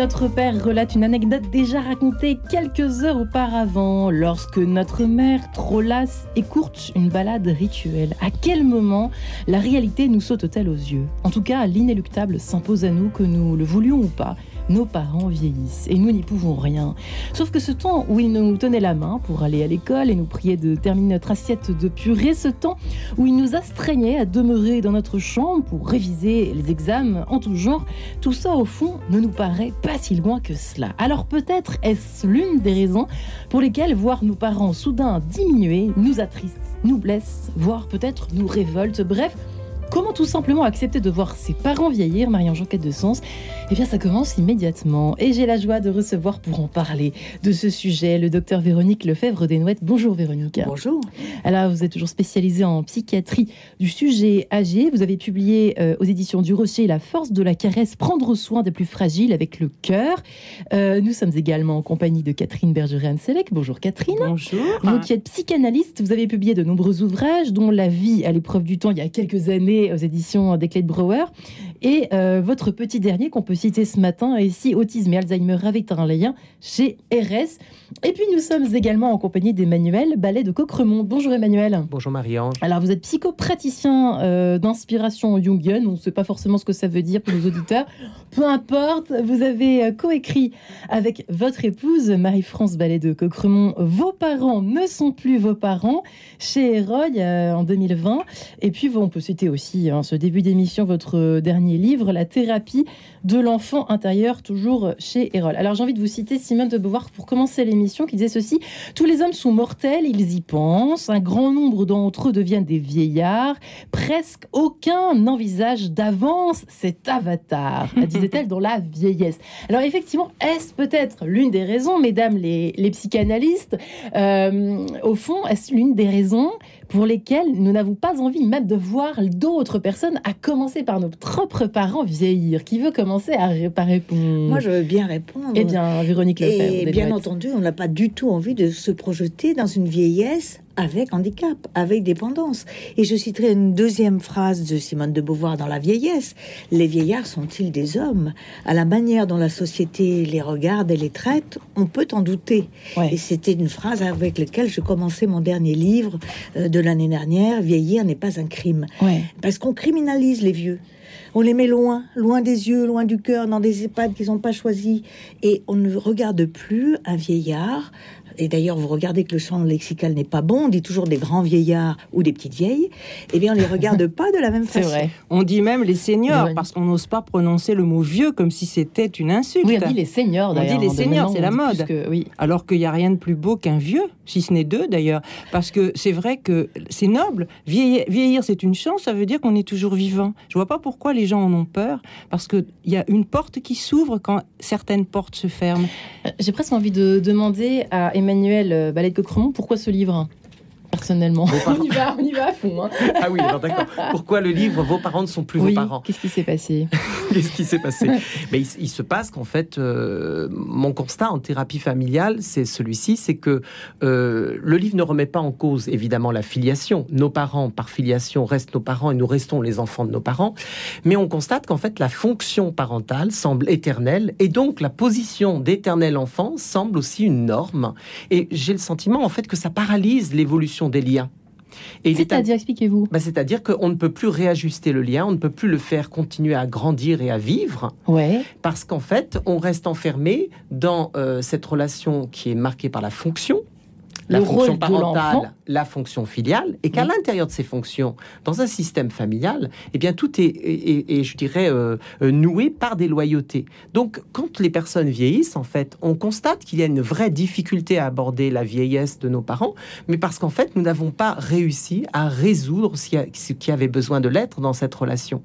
notre père relate une anecdote déjà racontée quelques heures auparavant, lorsque notre mère, trop lasse, écourte une balade rituelle. À quel moment la réalité nous saute-t-elle aux yeux? En tout cas, l'inéluctable s'impose à nous, que nous le voulions ou pas nos parents vieillissent et nous n'y pouvons rien. Sauf que ce temps où ils nous tenaient la main pour aller à l'école et nous priaient de terminer notre assiette de purée, ce temps où ils nous astreignaient à demeurer dans notre chambre pour réviser les examens en tout genre, tout ça au fond ne nous paraît pas si loin que cela. Alors peut-être est-ce l'une des raisons pour lesquelles voir nos parents soudain diminuer nous attriste, nous blesse, voire peut-être nous révolte. Bref, Comment tout simplement accepter de voir ses parents vieillir, Marie-Ange quête de sens? Eh bien, ça commence immédiatement. Et j'ai la joie de recevoir pour en parler de ce sujet le docteur Véronique Lefebvre Desnouettes. Bonjour Véronique. Bonjour. Alors, vous êtes toujours spécialisée en psychiatrie du sujet âgé. Vous avez publié euh, aux éditions du Rocher La force de la caresse, prendre soin des plus fragiles avec le cœur. Euh, nous sommes également en compagnie de Catherine Bergeret-Anselec. Bonjour Catherine. Bonjour. Vous qui êtes psychanalyste, vous avez publié de nombreux ouvrages, dont La vie à l'épreuve du temps il y a quelques années aux éditions des Clés de Brouwer. Et euh, votre petit dernier qu'on peut citer ce matin ici Autisme et Alzheimer avec un lien chez RS. Et puis nous sommes également en compagnie d'Emmanuel Ballet de Coqueremont. Bonjour Emmanuel. Bonjour Marie-Ange. Alors vous êtes psychopraticien euh, d'inspiration jungienne. On ne sait pas forcément ce que ça veut dire pour nos auditeurs. Peu importe, vous avez euh, coécrit avec votre épouse Marie-France Ballet de Coqueremont Vos parents ne sont plus vos parents chez Eroy en 2020. Et puis on peut citer aussi hein, ce début d'émission votre dernier livre, La thérapie de l'enfant intérieur, toujours chez Erol. Alors j'ai envie de vous citer Simone de Beauvoir pour commencer l'émission qui disait ceci Tous les hommes sont mortels, ils y pensent, un grand nombre d'entre eux deviennent des vieillards, presque aucun n'envisage d'avance cet avatar, disait-elle dans la vieillesse. Alors effectivement, est-ce peut-être l'une des raisons, mesdames les, psychanalystes, euh, au fond, est-ce l'une des raisons pour lesquelles nous n'avons pas envie même de voir d'autres personnes, à commencer par nos propres parents vieillir? Qui veut commencer à, répondre Moi, je veux bien répondre. Eh bien, Véronique Lefebvre. Et bien entendu, on n'a pas du tout envie de se projeter dans une vieillesse avec handicap, avec dépendance. Et je citerai une deuxième phrase de Simone de Beauvoir dans La vieillesse. Les vieillards sont-ils des hommes? À la manière dont la société les regarde et les traite, on peut en douter. Et c'était une phrase avec laquelle je commençais mon dernier livre euh, de l'année dernière, Vieillir n'est pas un crime. Parce qu'on criminalise les vieux. On les met loin, loin des yeux, loin du cœur, dans des EHPAD qu'ils n'ont pas choisis. Et on ne regarde plus un vieillard et d'ailleurs vous regardez que le champ lexical n'est pas bon, on dit toujours des grands vieillards ou des petites vieilles, eh bien on les regarde pas de la même façon. Vrai. On dit même les seniors parce qu'on n'ose pas prononcer le mot vieux comme si c'était une insulte. Oui, on dit les seniors On dit les seniors, c'est la mode. oui. Alors qu'il n'y a rien de plus beau qu'un vieux, si ce n'est deux d'ailleurs, parce que c'est vrai que c'est noble. Vieillir, vieillir c'est une chance, ça veut dire qu'on est toujours vivant. Je vois pas pourquoi les gens en ont peur, parce qu'il y a une porte qui s'ouvre quand certaines portes se ferment. Euh, j'ai presque envie de demander à Emmanuel euh, Ballet de Coqueremont, pourquoi ce livre? Personnellement. On y va, on y va à fond. Hein. Ah oui, d'accord. Pourquoi le livre Vos parents ne sont plus vos parents Qu'est-ce qui s'est passé? Qu'est-ce qui s'est passé? Mais il, se passe qu'en fait, euh, mon constat en thérapie familiale, c'est celui-ci, c'est que euh, le livre ne remet pas en cause évidemment la filiation. Nos parents, par filiation, restent nos parents et nous restons les enfants de nos parents. Mais on constate qu'en fait, la fonction parentale semble éternelle et donc la position d'éternel enfant semble aussi une norme. Et j'ai le sentiment en fait que ça paralyse l'évolution des liens. C'est-à-dire, expliquez-vous bah, C'est-à-dire qu'on ne peut plus réajuster le lien, on ne peut plus le faire continuer à grandir et à vivre, ouais. parce qu'en fait, on reste enfermé dans euh, cette relation qui est marquée par la fonction, la fonction parentale, la fonction filiale, et qu'à l'intérieur de ces fonctions, dans un système familial, eh bien tout est, et je dirais, euh, euh, noué par des loyautés. Donc, quand les personnes vieillissent, en fait, on constate qu'il y a une vraie difficulté à aborder la vieillesse de nos parents, mais parce qu'en fait, nous n'avons pas réussi à résoudre ce qui avait besoin de l'être dans cette relation.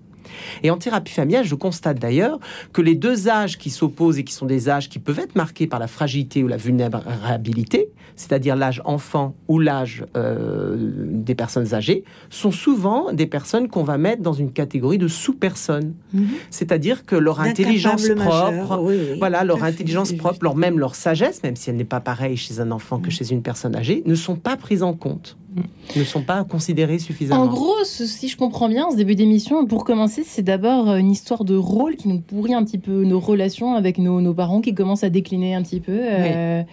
Et en thérapie familiale, je constate d'ailleurs que les deux âges qui s'opposent et qui sont des âges qui peuvent être marqués par la fragilité ou la vulnérabilité, c'est-à-dire l'âge enfant ou l'âge euh, des personnes âgées, sont souvent des personnes qu'on va mettre dans une catégorie de sous-personnes. Mhm. C'est-à-dire que leur intelligence propre, voilà, leur intelligence propre, leur même leur sagesse, même si elle n'est pas pareille chez un enfant que mhm. chez une personne âgée, ne sont pas prises en compte. Ne sont pas considérés suffisamment. En gros, si je comprends bien, ce début d'émission, pour commencer, c'est d'abord une histoire de rôle qui nous pourrit un petit peu nos relations avec nos, nos parents qui commencent à décliner un petit peu. Euh,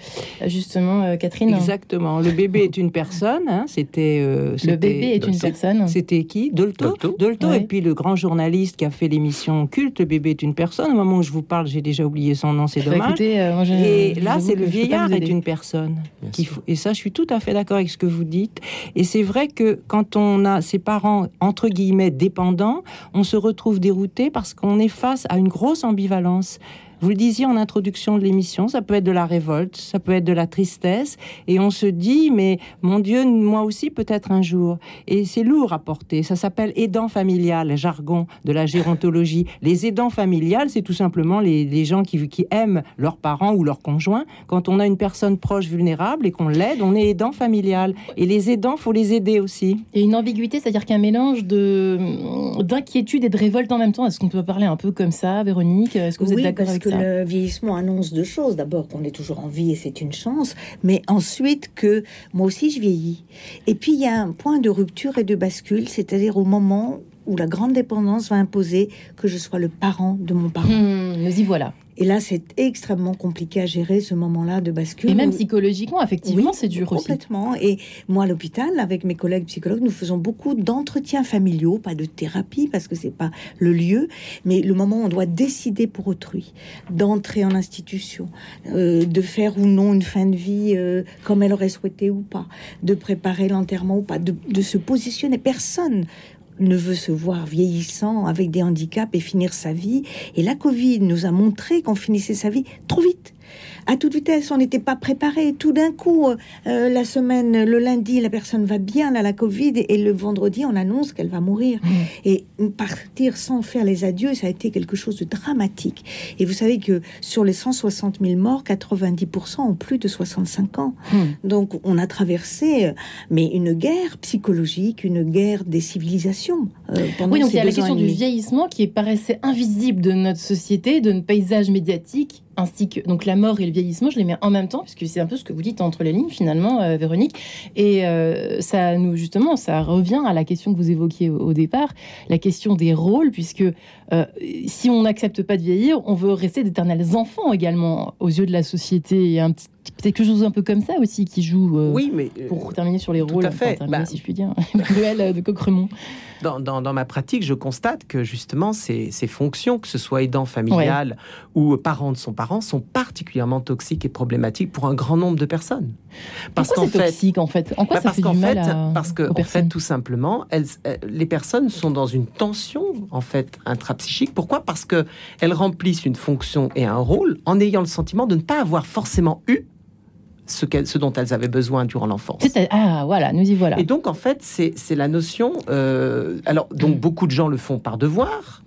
justement, euh, Catherine. Exactement. Le bébé est une personne. Hein, c'était. Euh, le bébé est une personne. C'était qui? Dolto. Dolto. Et puis le grand journaliste qui a fait l'émission Culte, le bébé est une personne. Au moment où je vous parle, j'ai déjà oublié son nom, c'est dommage. et là, c'est le vieillard est une personne. Et ça, je suis tout à fait d'accord avec ce que vous dites. Et c'est vrai que quand on a ses parents, entre guillemets, dépendants, on se retrouve dérouté parce qu'on est face à une grosse ambivalence. Vous le disiez en introduction de l'émission, ça peut être de la révolte, ça peut être de la tristesse, et on se dit, mais mon Dieu, moi aussi peut-être un jour. Et c'est lourd à porter. Ça s'appelle aidant familial, jargon de la gérontologie. Les aidants familiales, c'est tout simplement les, gens qui, qui aiment leurs parents ou leurs conjoints. Quand on a une personne proche vulnérable et qu'on l'aide, on est aidant familial. Et les aidants, faut les aider aussi. Et une ambiguïté, c'est-à-dire qu'un mélange de d'inquiétude et de révolte en même temps. Est-ce qu'on peut parler un peu comme ça, Véronique? Est-ce que vous êtes d'accord avec ça le vieillissement annonce deux choses. D'abord qu'on est toujours en vie et c'est une chance, mais ensuite que moi aussi je vieillis. Et puis il y a un point de rupture et de bascule, c'est-à-dire au moment où la grande dépendance va imposer que je sois le parent de mon parent. Mmh, nous y voilà. Et là, c'est extrêmement compliqué à gérer ce moment-là de bascule. Et même psychologiquement, effectivement, c'est dur aussi. Complètement. Et moi, à l'hôpital, avec mes collègues psychologues, nous faisons beaucoup d'entretiens familiaux, pas de thérapie parce que c'est pas le lieu, mais le moment où on doit décider pour autrui, d'entrer en institution, euh, de faire ou non une fin de vie euh, comme elle aurait souhaité ou pas, de préparer l'enterrement ou pas, de, de se positionner. Personne ne veut se voir vieillissant avec des handicaps et finir sa vie. Et la Covid nous a montré qu'on finissait sa vie trop vite à toute vitesse. On n'était pas préparé. Tout d'un coup, euh, la semaine, le lundi, la personne va bien à la Covid et le vendredi, on annonce qu'elle va mourir. Mmh. Et partir sans faire les adieux, ça a été quelque chose de dramatique. Et vous savez que sur les 160 000 morts, 90% ont plus de 65 ans. Mmh. Donc on a traversé, euh, mais une guerre psychologique, une guerre des civilisations. Euh, oui, donc il y a la question du vieillissement qui paraissait invisible de notre société, de notre paysage médiatique ainsi que donc la mort et le vieillissement, je les mets en même temps puisque c'est un peu ce que vous dites entre les lignes finalement, euh, Véronique. Et euh, ça nous justement, ça revient à la question que vous évoquiez au, départ, la question des rôles, puisque euh, si on n'accepte pas de vieillir, on veut rester d'éternels enfants également aux yeux de la société. Et un petit peut-être quelque chose un peu comme ça aussi qui joue. oui, mais pour terminer sur les rôles, à fait. Bah, si je puis dire, de Coqueremont dans, ma pratique, je constate que justement ces, fonctions, que ce soit aidant familial ou parent de son parent, sont particulièrement toxiques et problématiques pour un grand nombre de personnes. Parce qu'en fait, toxique en fait? En quoi bah, ça fait du mal Parce que en fait, tout simplement, elles, les personnes sont dans une tension en fait intrapsychique. Pourquoi? Parce que elles remplissent une fonction et un rôle en ayant le sentiment de ne pas avoir forcément eu ce, ce, dont elles avaient besoin durant l'enfance. Ah, voilà, nous y voilà. Et donc, en fait, c'est la notion. Euh, alors, donc, beaucoup de gens le font par devoir.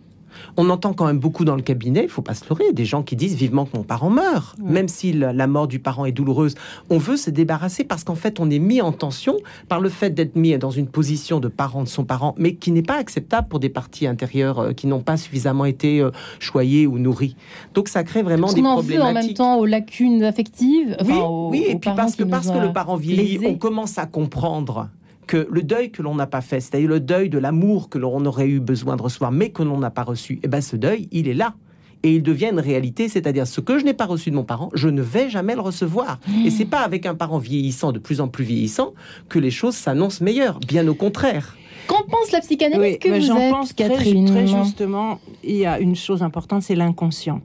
On entend quand même beaucoup dans le cabinet, il faut pas se leurrer, des gens qui disent vivement que mon parent meurt. Même si la, mort du parent est douloureuse, on veut se débarrasser parce qu'en fait, on est mis en tension par le fait d'être mis dans une position de parent de son parent, mais qui n'est pas acceptable pour des parties intérieures euh, qui n'ont pas suffisamment été euh, choyées ou nourries. Donc ça crée vraiment des problématiques. en même temps aux lacunes affectives. oui, oui, et puis parce que parce que le parent vieillit, on commence à comprendre que le deuil que l'on n'a pas fait, c'est-à-dire le deuil de l'amour que l'on aurait eu besoin de recevoir, mais que l'on n'a pas reçu, eh ben ce deuil, il est là. Et il devient une réalité, c'est-à-dire ce que je n'ai pas reçu de mon parent, je ne vais jamais le recevoir. Et c'est pas avec un parent vieillissant, de plus en plus vieillissant, que les choses s'annoncent meilleures. Bien au contraire. Qu'en pense la psychanalyse que vous êtes, pense Catherine très, justement, il y a une chose importante, c'est l'inconscient.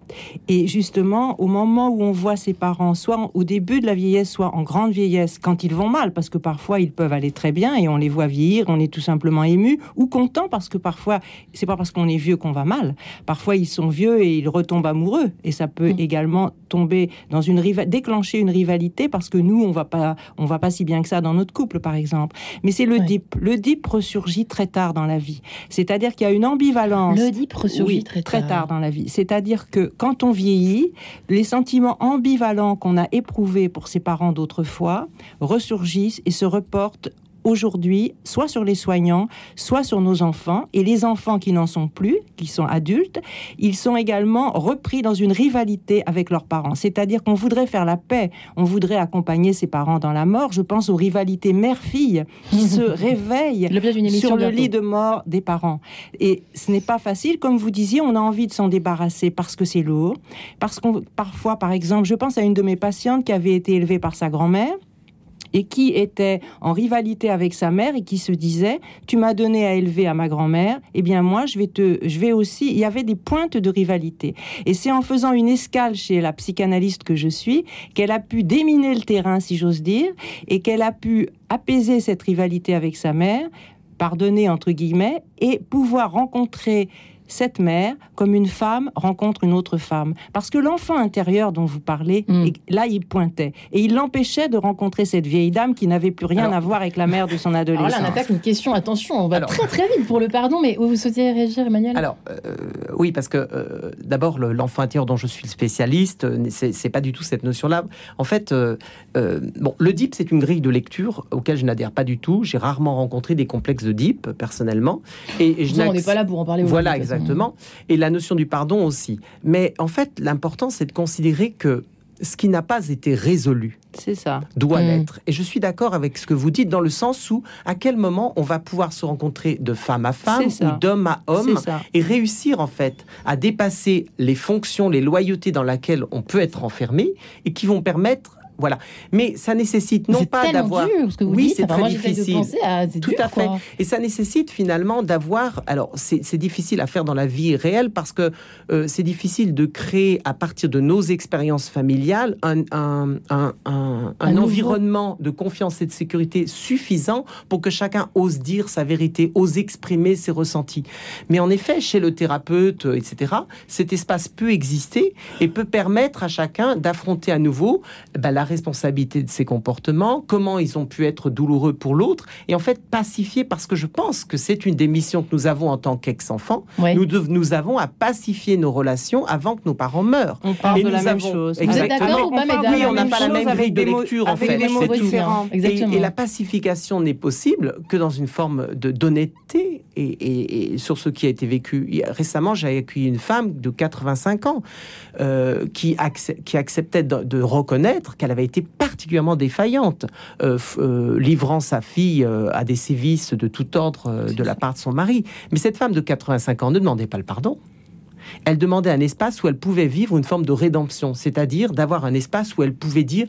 Et justement, au moment où on voit ses parents, soit au début de la vieillesse, soit en grande vieillesse, quand ils vont mal, parce que parfois ils peuvent aller très bien et on les voit vieillir, on est tout simplement ému ou content parce que parfois c'est pas parce qu'on est vieux qu'on va mal. Parfois ils sont vieux et ils retombent amoureux et ça peut mm. également tomber dans une déclencher une rivalité parce que nous on va pas on va pas si bien que ça dans notre couple par exemple. Mais c'est le dip. Le dip ressurgit très tard dans la vie. C'est-à-dire qu'il y a une ambivalence. L'Oedipe ressurgit très, tard. très tard dans la vie. C'est-à-dire que quand on vieillit, les sentiments ambivalents qu'on a éprouvés pour ses parents d'autrefois ressurgissent et se reportent aujourd'hui soit sur les soignants, soit sur nos enfants. Et les enfants qui n'en sont plus, qui sont adultes, ils sont également repris dans une rivalité avec leurs parents. C'est-à-dire qu'on voudrait faire la paix, on voudrait accompagner ses parents dans la mort. Je pense aux rivalités mère-fille qui se réveillent sur le lit de mort des parents. Et ce n'est pas facile, comme vous disiez, on a envie de s'en débarrasser parce que c'est lourd, parce qu'on parfois, par exemple, je pense à une de mes patientes qui avait été élevée par sa grand-mère et qui était en rivalité avec sa mère et qui se disait tu m'as donné à élever à ma grand-mère eh bien moi je vais te je vais aussi il y avait des pointes de rivalité. Et c'est en faisant une escale chez la psychanalyste que je suis qu'elle a pu déminer le terrain si j'ose dire et qu'elle a pu apaiser cette rivalité avec sa mère pardonner entre guillemets et pouvoir rencontrer cette mère comme une femme rencontre une autre femme. Parce que l'enfant intérieur dont vous parlez, mm. là, il pointait. Et il l'empêchait de rencontrer cette vieille dame qui n'avait plus rien à voir avec la mère de son adolescence. Alors là, on attaque une question. Attention, on va très très vite pour le pardon, mais vous souhaitiez réagir, Emmanuel? Alors, euh, oui, parce que euh, d'abord, l'enfant intérieur dont je suis le spécialiste, euh, c'est pas du tout cette notion-là. En fait, bon, le DIP, c'est une grille de lecture auquel je n'adhère pas du tout. J'ai rarement rencontré des complexes de DIP, personnellement. Et, je on n'est pas là pour en parler. Voilà, exactement. Exactement. Et la notion du pardon aussi. Mais en fait, l'important, c'est de considérer que ce qui n'a pas été résolu, c'est ça, doit mm. l'être. Et je suis d'accord avec ce que vous dites dans le sens où à quel moment on va pouvoir se rencontrer de femme à femme ou d'homme à homme et réussir en fait à dépasser les fonctions, les loyautés dans lesquelles on peut être enfermé et qui vont permettre voilà. Mais ça nécessite non pas d'avoir. Oui, c'est très difficile. Tout à fait. Et ça nécessite finalement d'avoir. Alors, c'est difficile à faire dans la vie réelle parce que euh, c'est difficile de créer à partir de nos expériences familiales un, un, un, un environnement de confiance et de sécurité suffisant pour que chacun ose dire sa vérité, ose exprimer ses ressentis. Mais en effet, chez le thérapeute, euh, etc., cet espace peut exister et peut permettre à chacun d'affronter à nouveau bah, la responsabilité de ses comportements, comment ils ont pu être douloureux pour l'autre, et en fait pacifier, parce que je pense que c'est une des missions que nous avons en tant qu'ex-enfants. Nous, nous avons à pacifier nos relations avant que nos parents meurent. On parle de la même chose. Exactement. oui, on n'a pas la même grille de lecture, en fait. Et, la pacification n'est possible que dans une forme de d'honnêteté et, sur ce qui a été vécu. Récemment, j'ai accueilli une femme de 85 ans euh, qui, qui acceptait de, de reconnaître qu'elle avait été particulièrement défaillante, euh, euh, livrant sa fille euh, à des sévices de tout ordre de la part de son mari. Mais cette femme de 85 ans ne demandait pas le pardon elle demandait un espace où elle pouvait vivre une forme de rédemption, c'est-à-dire d'avoir un espace où elle pouvait dire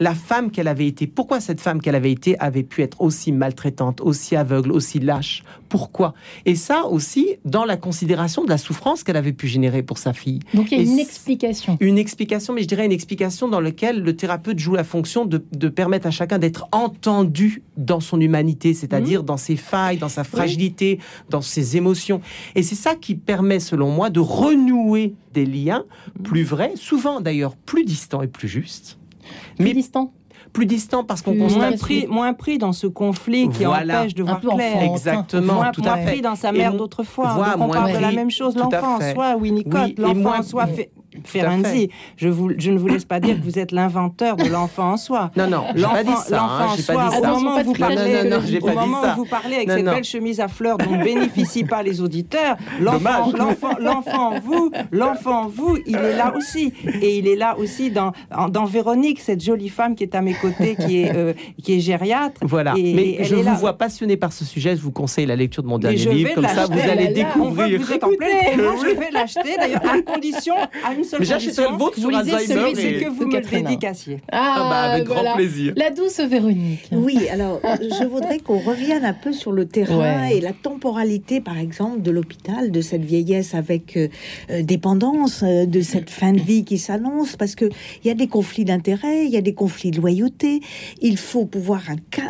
la femme qu'elle avait été. Pourquoi cette femme qu'elle avait été avait pu être aussi maltraitante, aussi aveugle, aussi lâche Pourquoi Et ça aussi dans la considération de la souffrance qu'elle avait pu générer pour sa fille. Donc il y a une explication. Une explication, mais je dirais une explication dans laquelle le thérapeute joue la fonction de, permettre à chacun d'être entendu dans son humanité, c'est-à-dire mmh. dans ses failles, dans sa fragilité, dans ses émotions. Et c'est ça qui permet, selon moi, de renouer des liens plus vrais, souvent d'ailleurs plus distants et plus justes. Plus mais distants plus distant parce qu'on moins pris, moins pris dans ce conflit qui empêche de voir clair. Exactement, moins, tout à fait. pris dans sa mère d'autrefois. on parle de la même chose. L'enfant, soit Winnicott, l'enfant, soit fait Ferenczi, je, vous, je ne vous laisse pas dire que vous êtes l'inventeur de l'enfant en soi. Non, non, l'enfant hein, en soi, au moment où vous parlez, au moment où vous parlez avec cette belle chemise à fleurs dont ne bénéficient pas les auditeurs, l'enfant, l'enfant, vous, l'enfant vous, il est là aussi. Et il est là aussi dans, dans Véronique, cette jolie femme qui est à mes côtés, qui est, euh, qui est gériatre. Voilà. Mais je vous vois passionné par ce sujet. Je vous conseille la lecture de mon dernier livre. Comme ça, vous allez découvrir. Vous pleine Je vais l'acheter, d'ailleurs, à condition, à une mais j'achèterai le vôtre sur Alzheimer. C'est que vous me le dédicaciez. Ah, ah, bah, avec grand plaisir. La douce Véronique. Oui, alors je voudrais qu'on revienne un peu sur le terrain et la temporalité, par exemple, de l'hôpital, de cette vieillesse avec euh, euh, dépendance, euh, de cette fin de vie qui s'annonce, parce que il y a des conflits d'intérêts, il y a des conflits de loyauté. Il faut pouvoir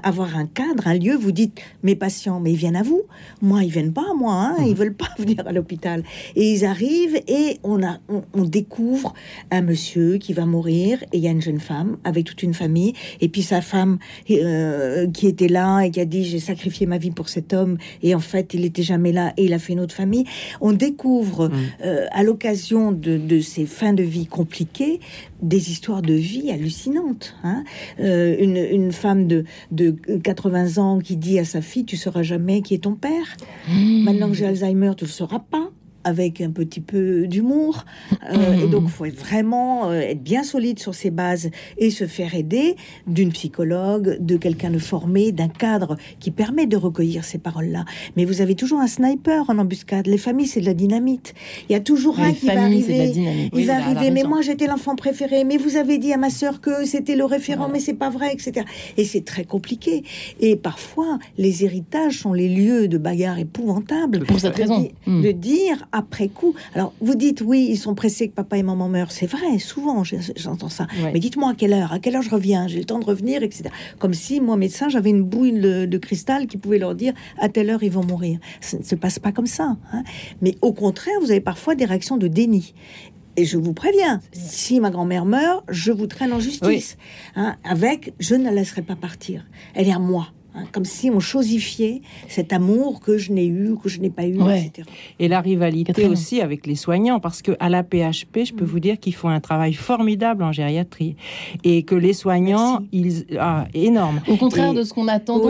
avoir un cadre, un lieu. Vous dites, mes patients, mais ils viennent à vous. Moi, ils viennent pas, moi. Hein, Ils veulent pas venir à l'hôpital. Et ils arrivent et on a, on, on découvre découvre un monsieur qui va mourir et il y a une jeune femme avec toute une famille et puis sa femme euh, qui était là et qui a dit j'ai sacrifié ma vie pour cet homme et en fait il était jamais là et il a fait une autre famille. On découvre mm. euh, à l'occasion de, de, ces fins de vie compliquées des histoires de vie hallucinantes. Hein. Euh, une, une, femme de, de 80 ans qui dit à sa fille tu sauras jamais qui est ton père. Mm. Maintenant que j'ai Alzheimer tu le sauras pas avec un petit peu d'humour. Euh, et donc, il faut vraiment euh, être bien solide sur ses bases et se faire aider d'une psychologue, de quelqu'un de formé, d'un cadre qui permet de recueillir ces paroles-là. Mais vous avez toujours un sniper en embuscade. Les familles, c'est de la dynamite. Il y a toujours un qui va arriver. Il va arriver. Mais moi, j'étais l'enfant préféré. Mais vous avez dit à ma sœur que c'était le référent, mais c'est pas vrai, etc. Et c'est très compliqué. Et parfois, les héritages sont les lieux de bagarres épouvantables. Pour cette raison. De dire après coup. Alors, vous dites, oui, ils sont pressés que papa et maman meurent. C'est vrai, souvent, j'entends ça. Mais dites-moi à quelle heure, à quelle heure je reviens, j'ai le temps de revenir, etc. Comme si, moi, médecin, j'avais une bouille de, cristal qui pouvait leur dire, à telle heure, ils vont mourir. Ça ne se passe pas comme ça. Hein. Mais au contraire, vous avez parfois des réactions de déni. Et je vous préviens, si ma grand-mère meurt, je vous traîne en justice. Hein, avec, je ne la laisserai pas partir. Elle est à moi. Hein, comme si on chosifiait cet amour que je n'ai eu, que je n'ai pas eu, etc. Et la rivalité aussi avec les soignants, parce que à la PHP, je peux mm. vous dire qu'ils font un travail formidable en gériatrie et que les soignants, ils, ah, énorme. Au contraire de ce qu'on attend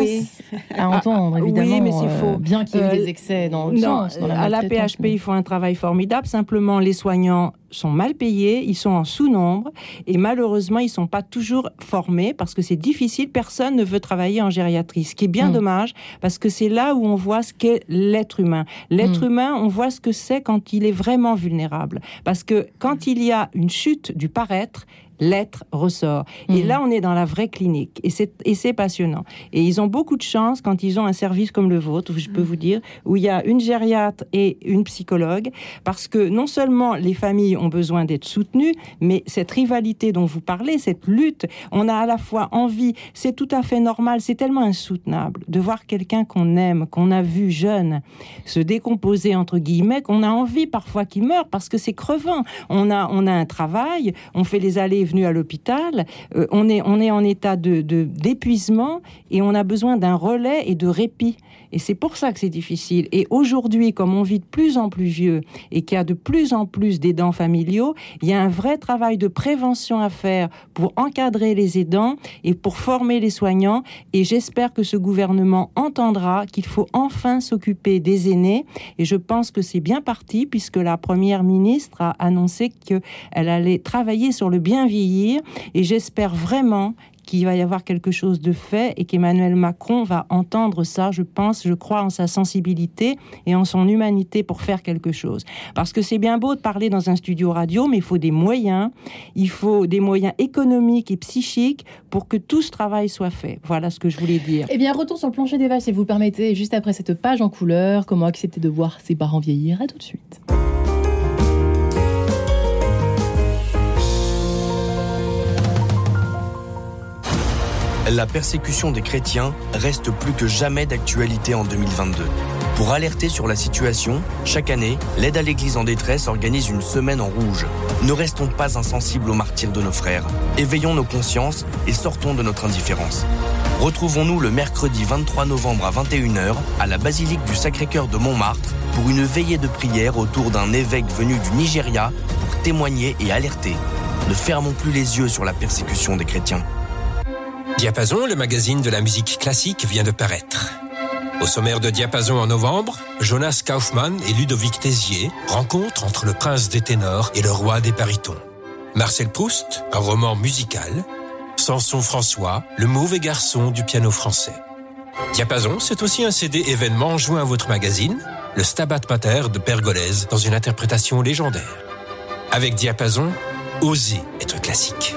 à entendre, évidemment. Oui, mais c'est faux. Euh, bien qu'il y ait des euh, excès dans le sens. à la PHP, ils font un travail formidable. Simplement, les soignants sont mal payés, ils sont en sous-nombre et malheureusement, ils sont pas toujours formés parce que c'est difficile. Personne ne veut travailler en gériatrie, ce qui est bien hmm. dommage parce que c'est là où on voit ce qu'est l'être humain. L'être hmm. humain, on voit ce que c'est quand il est vraiment vulnérable. Parce que quand il y a une chute du paraître, l'être ressort. Et mhm. là, on est dans la vraie clinique. Et c'est passionnant. Et ils ont beaucoup de chance quand ils ont un service comme le vôtre, je peux vous dire, où il y a une gériatre et une psychologue, parce que non seulement les familles ont besoin d'être soutenues, mais cette rivalité dont vous parlez, cette lutte, on a à la fois envie, c'est tout à fait normal, c'est tellement insoutenable de voir quelqu'un qu'on aime, qu'on a vu jeune, se décomposer, entre guillemets, qu'on a envie parfois qu'il meure, parce que c'est crevant. On a, on a un travail, on fait les allées venu à l'hôpital, euh, on, est, on est en état de, d'épuisement et on a besoin d'un relais et de répit. Et c'est pour ça que c'est difficile. Et aujourd'hui, comme on vit de plus en plus vieux et qu'il y a de plus en plus d'aidants familiaux, il y a un vrai travail de prévention à faire pour encadrer les aidants et pour former les soignants. Et j'espère que ce gouvernement entendra qu'il faut enfin s'occuper des aînés. Et je pense que c'est bien parti puisque la première ministre a annoncé qu'elle allait travailler sur le bien vieillir. Et j'espère vraiment qu'il va y avoir quelque chose de fait et qu'Emmanuel Macron va entendre ça, je pense, je crois en sa sensibilité et en son humanité pour faire quelque chose. Parce que c'est bien beau de parler dans un studio radio, mais il faut des moyens, il faut des moyens économiques et psychiques pour que tout ce travail soit fait. Voilà ce que je voulais dire. Eh bien, retour sur le plancher des vaches, si vous permettez, juste après cette page en couleur, comment accepter de voir ses parents vieillir? À tout de suite. La persécution des chrétiens reste plus que jamais d'actualité en 2022. Pour alerter sur la situation, chaque année, l'aide à l'Église en détresse organise une semaine en rouge. Ne restons pas insensibles aux martyrs de nos frères. Éveillons nos consciences et sortons de notre indifférence. Retrouvons-nous le mercredi 23 novembre à 21h à la basilique du Sacré-Cœur de Montmartre pour une veillée de prière autour d'un évêque venu du Nigeria pour témoigner et alerter. Ne fermons plus les yeux sur la persécution des chrétiens. Diapason, le magazine de la musique classique, vient de paraître. Au sommaire de Diapason en novembre, Jonas Kaufmann et Ludovic Tézier rencontrent entre le prince des ténors et le roi des barytons. Marcel Proust, un roman musical. Samson François, le mauvais garçon du piano français. Diapason, c'est aussi un CD événement joint à votre magazine, le Stabat Mater de Pergolèse dans une interprétation légendaire. Avec Diapason, osez être classique.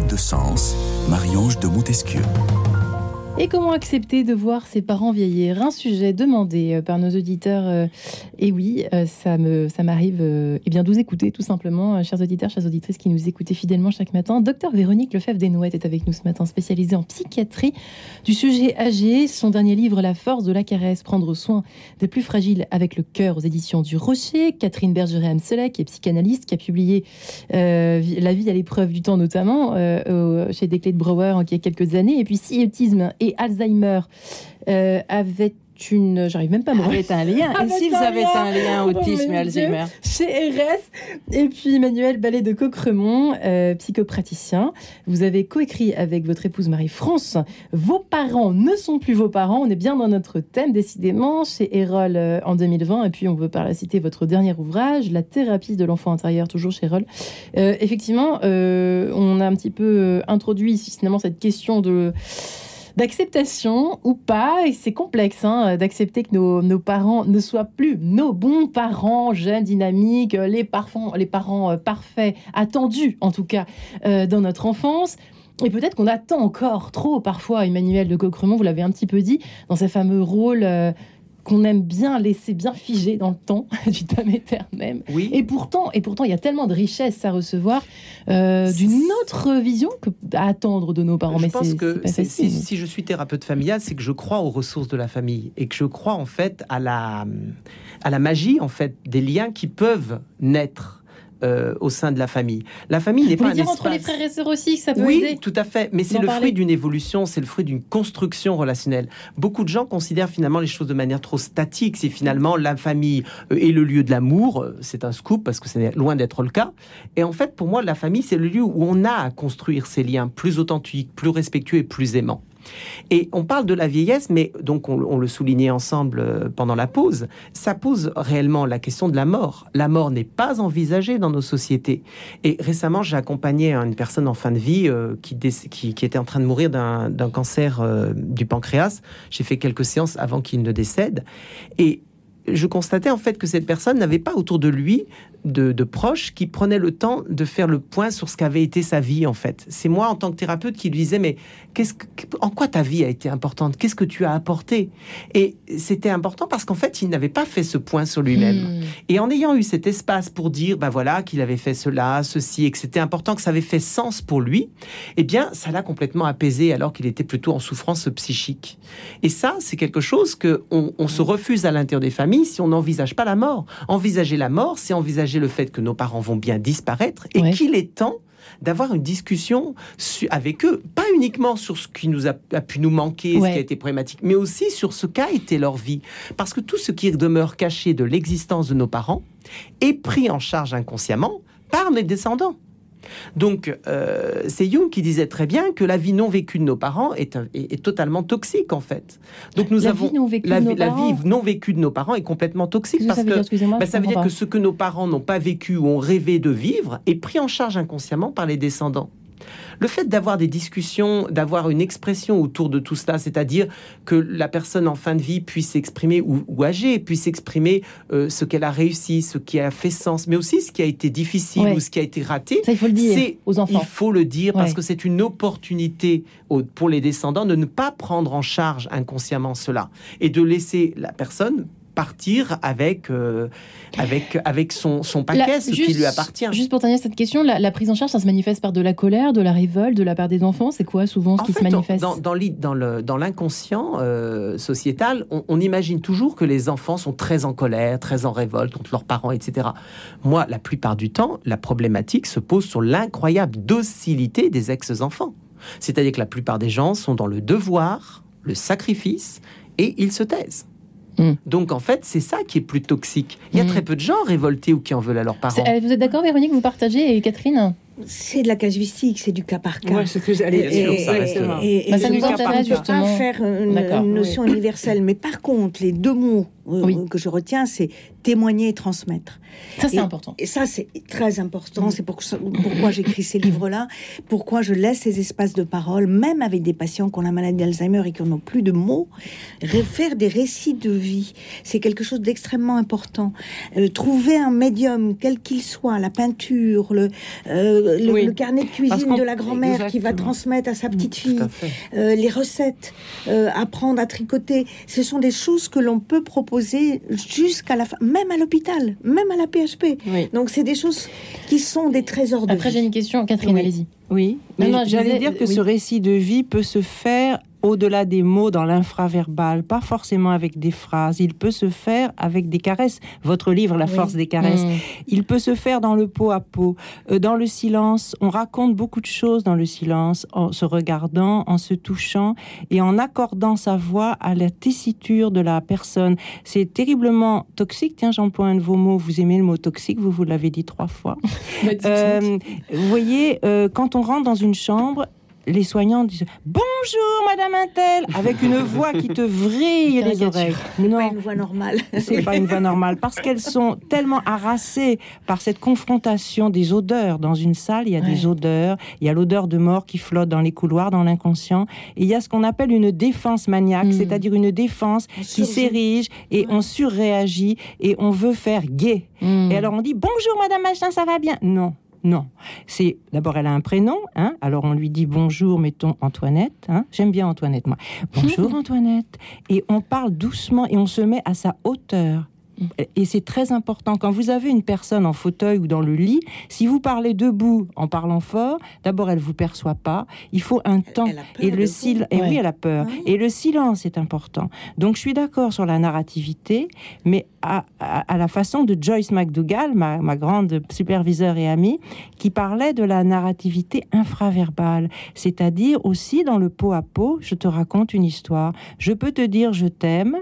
De sens, Marie-Ange de Montesquieu. Et comment accepter de voir ses parents vieillir? Un sujet demandé euh, par nos auditeurs. Euh, et oui, euh, ça me, ça m'arrive eh bien, de vous écouter tout simplement, chers auditeurs, chères auditrices qui nous écoutez fidèlement chaque matin. Docteur Véronique Lefebvre-Desnouettes est avec nous ce matin, spécialisée en psychiatrie du sujet âgé. Son dernier livre, La force de la caresse, prendre soin des plus fragiles avec le cœur aux éditions du Rocher. Catherine Bergeret-Amselec, qui est psychanalyste, qui a publié La vie à l'épreuve du temps, notamment chez Desclés de Brouwer il y a quelques années. Et puis, Si autisme et Alzheimer euh, avait une. J'arrive même pas à me remettre un lien. Et si vous avez un lien autisme et Alzheimer Chez RS. Et puis Emmanuel Ballet de Coqueremont, euh, psychopraticien. Vous avez coécrit avec votre épouse Marie-France Vos parents ne sont plus vos parents. On est bien dans notre thème, décidément, chez Erol euh, en 2020. Et puis on veut par la citer votre dernier ouvrage, La thérapie de l'enfant intérieur, toujours chez Erol. Euh, effectivement, on a un petit peu introduit finalement cette question de d'acceptation ou pas. Et c'est complexe hein, d'accepter que nos, parents ne soient plus nos bons parents, jeunes, dynamiques, les, parfums, les parents euh, parfaits, attendus en tout cas euh, dans notre enfance. Et peut-être qu'on attend encore trop parfois Emmanuel de Coqueremont, vous l'avez un petit peu dit, dans ces fameux rôles euh, qu'on aime bien laisser bien figé dans le temps du tam éternel. Oui. Et pourtant, et pourtant, il y a tellement de richesses à recevoir euh, d'une autre vision que à attendre de nos parents. Je pense que si, je suis thérapeute familial, c'est que je crois aux ressources de la famille et que je crois en fait à la à la magie en fait des liens qui peuvent naître euh, au sein de la famille. La famille n'est pas un dire entre les frères et sœurs aussi, ça peut oui, tout à fait. Mais c'est le fruit d'une évolution, c'est le fruit d'une construction relationnelle. Beaucoup de gens considèrent finalement les choses de manière trop statique. C'est finalement la famille euh, est le lieu de l'amour. Euh, c'est un scoop parce que c'est loin d'être le cas. Et en fait, pour moi, la famille, c'est le lieu où on a à construire ces liens plus authentiques, plus respectueux et plus aimants. Et on parle de la vieillesse, mais donc on, le soulignait ensemble euh, pendant la pause, ça pose réellement la question de la mort. La mort n'est pas envisagée dans nos sociétés. Et récemment, j'ai accompagné une personne en fin de vie euh, qui, qui, était en train de mourir d'un cancer euh, du pancréas. J'ai fait quelques séances avant qu'il ne décède. Et je constatais en fait que cette personne n'avait pas autour de lui de, proches qui prenaient le temps de faire le point sur ce qu'avait été sa vie en fait. C'est moi en tant que thérapeute qui lui disais mais qu'est-ce que, en quoi ta vie a été importante? Qu'est-ce que tu as apporté? Et c'était important parce qu'en fait il n'avait pas fait ce point sur lui-même. Hmm. Et en ayant eu cet espace pour dire ben voilà qu'il avait fait cela, ceci et que c'était important que ça avait fait sens pour lui, eh bien ça l'a complètement apaisé alors qu'il était plutôt en souffrance psychique. Et ça c'est quelque chose que on se refuse à l'intérieur des familles si on n'envisage pas la mort. Envisager la mort, c'est envisager le fait que nos parents vont bien disparaître et qu'il est temps d'avoir une discussion avec eux, pas uniquement sur ce qui nous a, pu nous manquer, ce qui a été problématique, mais aussi sur ce qu'a été leur vie. Parce que tout ce qui demeure caché de l'existence de nos parents est pris en charge inconsciemment par mes descendants. Donc, euh, c'est Jung qui disait très bien que la vie non vécue de nos parents est, totalement toxique, en fait. Donc, nous avons la, vie non vécue de nos parents est complètement toxique parce que bah, ça veut dire que ce que nos parents n'ont pas vécu ou ont rêvé de vivre est pris en charge inconsciemment par les descendants. Le fait d'avoir des discussions, d'avoir une expression autour de tout cela, c'est-à-dire que la personne en fin de vie puisse s'exprimer, ou, âgée, puisse exprimer euh, ce qu'elle a réussi, ce qui a fait sens, mais aussi ce qui a été difficile ou ce qui a été raté. il faut le dire aux enfants. Il faut le dire parce que c'est une opportunité pour les descendants de ne pas prendre en charge inconsciemment cela et de laisser la personne partir avec, euh, avec, avec son, son paquet, ce qui lui appartient. Juste pour terminer cette question, la, prise en charge, ça se manifeste par de la colère, de la révolte, de la part des enfants? C'est quoi souvent ce qui se manifeste? Dans, dans l'inconscient euh, sociétal, on, imagine toujours que les enfants sont très en colère, très en révolte contre leurs parents, etc. Moi, la plupart du temps, la problématique se pose sur l'incroyable docilité des ex-enfants. C'est-à-dire que la plupart des gens sont dans le devoir, le sacrifice, et ils se taisent. Mm. Donc en fait, c'est ça qui est plus toxique. Il y a mm. très peu de gens révoltés ou qui en veulent à leurs parents. Vous êtes d'accord, Véronique Vous partagez, et Catherine c'est de la casuistique, c'est du cas par cas. Ouais, c'est ce que j'allais dire. Et, ça nous intéresse justement. Pas faire une, notion universelle, mais par contre, les deux mots que je retiens, c'est témoigner et transmettre. Ça, c'est important. Et ça, c'est très important. C'est pour, pourquoi j'écris ces livres-là, pourquoi je laisse ces espaces de parole, même avec des patients qui ont la maladie d'Alzheimer et qui n'ont plus de mots, faire des récits de vie. C'est quelque chose d'extrêmement important. Euh, trouver un médium, quel qu'il soit, la peinture, le, euh, le, carnet de cuisine de la grand-mère qui va transmettre à sa petite fille, euh, les recettes, apprendre à tricoter, ce sont des choses que l'on peut proposer jusqu'à la fin, même à l'hôpital, même à la PHP. Donc c'est des choses qui sont des trésors de Après j'ai une question, Catherine, allez-y. Oui, mais j'allais dire que ce récit de vie peut se faire au-delà des mots dans l'infraverbal, pas forcément avec des phrases. Il peut se faire avec des caresses. Votre livre, La force des caresses, mm. il peut se faire dans le pot à pot, euh, dans le silence. On raconte beaucoup de choses dans le silence, en se regardant, en se touchant et en accordant sa voix à la tessiture de la personne. C'est terriblement toxique. Tiens, j'emploie un de vos mots. Vous aimez le mot toxique, vous vous l'avez dit trois fois. euh, vous voyez, euh, quand on rentre dans une chambre, les soignants disent Bonjour, Madame Intel, avec une voix qui te vrille les oreilles. Non, pas une voix normale. C'est pas une voix normale parce qu'elles sont tellement harassées par cette confrontation des odeurs. Dans une salle, il y a des odeurs, il y a l'odeur de mort qui flotte dans les couloirs, dans l'inconscient, et il y a ce qu'on appelle une défense maniaque, hmm. c'est-à-dire une défense qui s'érige et on surréagit et on veut faire gay. Hmm. Et alors on dit Bonjour, Madame Machin, ça va bien? Non, non. C'est d'abord elle a un prénom, hein. Alors on lui dit bonjour, mettons Antoinette. Hein. J'aime bien Antoinette, moi. Bonjour Antoinette. Et on parle doucement et on se met à sa hauteur. Et c'est très important. Quand vous avez une personne en fauteuil ou dans le lit, si vous parlez debout en parlant fort, d'abord elle vous perçoit pas. Il faut un temps et le silence. Et oui, elle a peur. Et le silence est important. Donc je suis d'accord sur la narrativité, mais à, la façon de Joyce McDougall, ma, ma grande superviseure et amie, qui parlait de la narrativité infraverbale, c'est-à-dire aussi dans le pot à pot, je te raconte une histoire. Je peux te dire je t'aime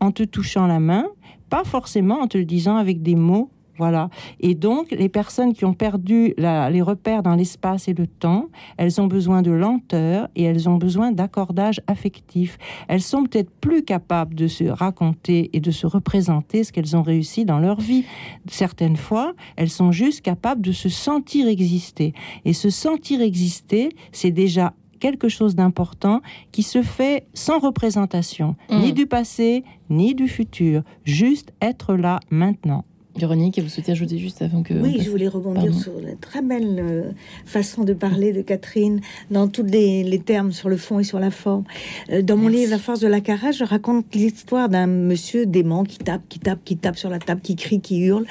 en te touchant la main, pas forcément en te le disant avec des mots. Voilà. Et donc, les personnes qui ont perdu les repères dans l'espace et le temps, elles ont besoin de lenteur et elles ont besoin d'accordage affectif. Elles sont peut-être plus capables de se raconter et de se représenter ce qu'elles ont réussi dans leur vie. Certaines fois, elles sont juste capables de se sentir exister. Et se sentir exister, c'est déjà quelque chose d'important qui se fait sans représentation, ni mm. du passé, ni du futur, juste être là maintenant. Véronique, vous souhaitez ajouter juste avant que... Oui, je voulais rebondir sur la très belle euh, façon de parler de Catherine, dans tous les, termes sur le fond et sur la forme. Euh, dans mon livre La force de la carage, je raconte l'histoire d'un monsieur dément qui tape, qui tape, qui tape sur la table, qui crie, qui hurle.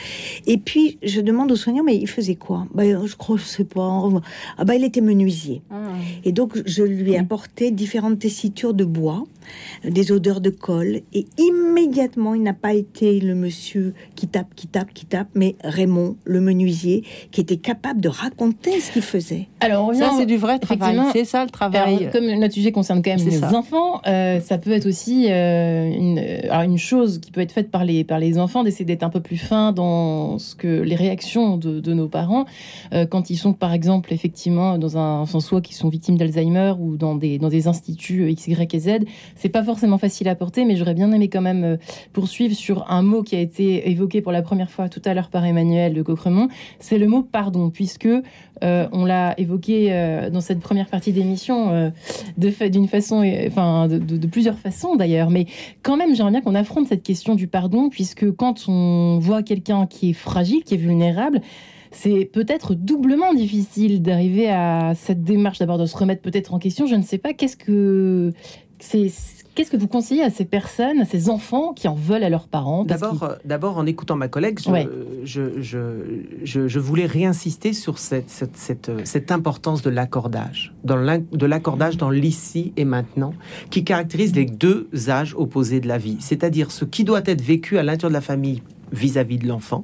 Et puis, je demande aux soignants, mais il faisait quoi? Ben, Je crois, je sais pas. Ah ben, il était menuisier. Ah. Et donc, je lui ai apporté différentes tessitures de bois des odeurs de colle. Et immédiatement, il n'a pas été le monsieur qui tape, qui tape, qui tape, mais Raymond, le menuisier, qui était capable de raconter ce qu'il faisait. Alors, ça, c'est du vrai travail. C'est ça le travail. comme notre sujet concerne quand même les enfants, euh, ça peut être aussi euh, une, une chose qui peut être faite par les, par les enfants, d'essayer d'être un peu plus fin dans ce que les réactions de, nos parents euh, quand ils sont, par exemple, effectivement, dans un, soit qui sont victimes d'Alzheimer ou dans des, dans des instituts X, Y et Z c'est pas forcément facile à porter, mais j'aurais bien aimé quand même euh, poursuivre sur un mot qui a été évoqué pour la première fois tout à l'heure par Emmanuel de Cocremont. C'est le mot pardon, puisque euh, on l'a évoqué euh, dans cette première partie d'émission d'une façon, enfin de, plusieurs façons d'ailleurs. Mais quand même, j'aimerais bien qu'on affronte cette question du pardon, puisque quand on voit quelqu'un qui est fragile, qui est vulnérable, c'est peut-être doublement difficile d'arriver à cette démarche d'abord de se remettre peut-être en question. Je ne sais pas qu'est-ce que Qu'est-ce que vous conseillez à ces personnes, à ces enfants qui en veulent à leurs parents? D'abord, euh, d'abord en écoutant ma collègue, je, je, voulais réinsister sur cette, cette, importance de l'accordage, de l'accordage dans l'ici et maintenant, qui caractérise les deux âges opposés de la vie, c'est-à-dire ce qui doit être vécu à l'intérieur de la famille vis-à-vis de l'enfant,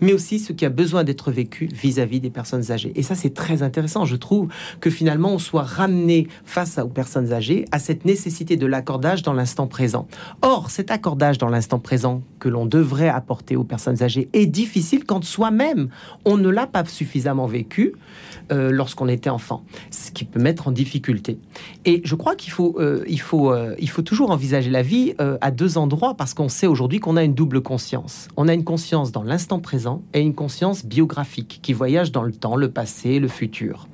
mais aussi ce qui a besoin d'être vécu vis-à-vis des personnes âgées. Et ça, c'est très intéressant. Je trouve que finalement, on soit ramené face aux personnes âgées à cette nécessité de l'accordage dans l'instant présent. Or, cet accordage dans l'instant présent que l'on devrait apporter aux personnes âgées est difficile quand soi-même, on ne l'a pas suffisamment vécu euh, lorsqu'on était enfant, ce qui peut mettre en difficulté. Et je crois qu'il faut, euh, il faut, euh, il faut toujours envisager la vie à deux endroits parce qu'on sait aujourd'hui qu'on a une double conscience. On a une conscience dans l'instant présent et une conscience biographique qui voyage dans le temps, le passé, le futur.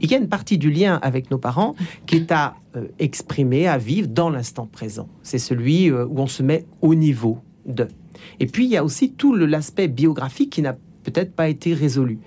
Il y a une partie du lien avec nos parents qui est à exprimer, à vivre dans l'instant présent. C'est celui où on se met au niveau de. Et puis il y a aussi tout l'aspect biographique qui n'a peut-être pas été résolu.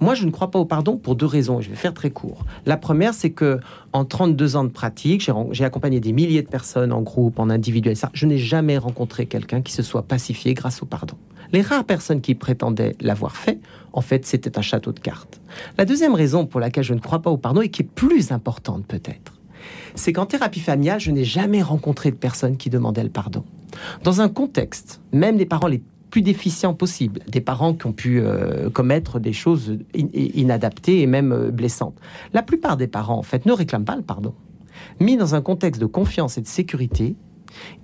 Moi, je ne crois pas au pardon pour deux raisons. Je vais faire très court. La première, c'est que en 32 ans de pratique, j'ai accompagné des milliers de personnes en groupe, en individuel. Ça, je n'ai jamais rencontré quelqu'un qui se soit pacifié grâce au pardon. Les rares personnes qui prétendaient l'avoir fait, en fait, c'était un château de cartes. La deuxième raison pour laquelle je ne crois pas au pardon et qui est plus importante peut-être, c'est qu'en thérapie familiale, je n'ai jamais rencontré de personne qui demandait le pardon. Dans un contexte, même des parents les plus déficients possibles, des parents qui ont pu euh, commettre des choses inadaptées et même euh, blessantes. La plupart des parents, en fait, ne réclament pas le pardon. Mis dans un contexte de confiance et de sécurité,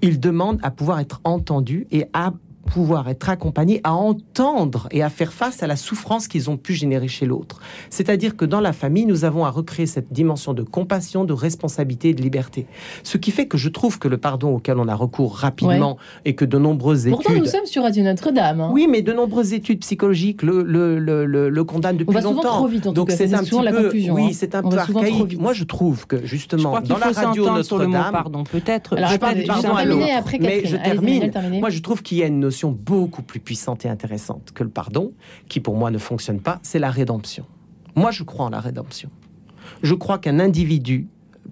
ils demandent à pouvoir être entendus et à pouvoir être accompagnés à entendre et à faire face à la souffrance qu'ils ont pu générer chez l'autre. C'est-à-dire que dans la famille, nous avons à recréer cette dimension de compassion, de responsabilité et de liberté. Ce qui fait que je trouve que le pardon auquel on a recours rapidement et que de nombreuses études... Pourtant, nous sommes sur Radio Notre-Dame. Hein. Oui, mais de nombreuses études psychologiques le, le, le, le, condamnent depuis on va longtemps. Trop vite, en Donc c'est un petit peu, la oui, hein. c'est un peu archaïque. Moi, je trouve que justement dans la radio Notre-Dame, pardon, peut-être. Je parle pardon à l'autre, mais je termine. Moi, je trouve qu'il y a une notion beaucoup plus puissante et intéressante que le pardon, qui pour moi ne fonctionne pas, c'est la rédemption. Moi, je crois en la rédemption. Je crois qu'un individu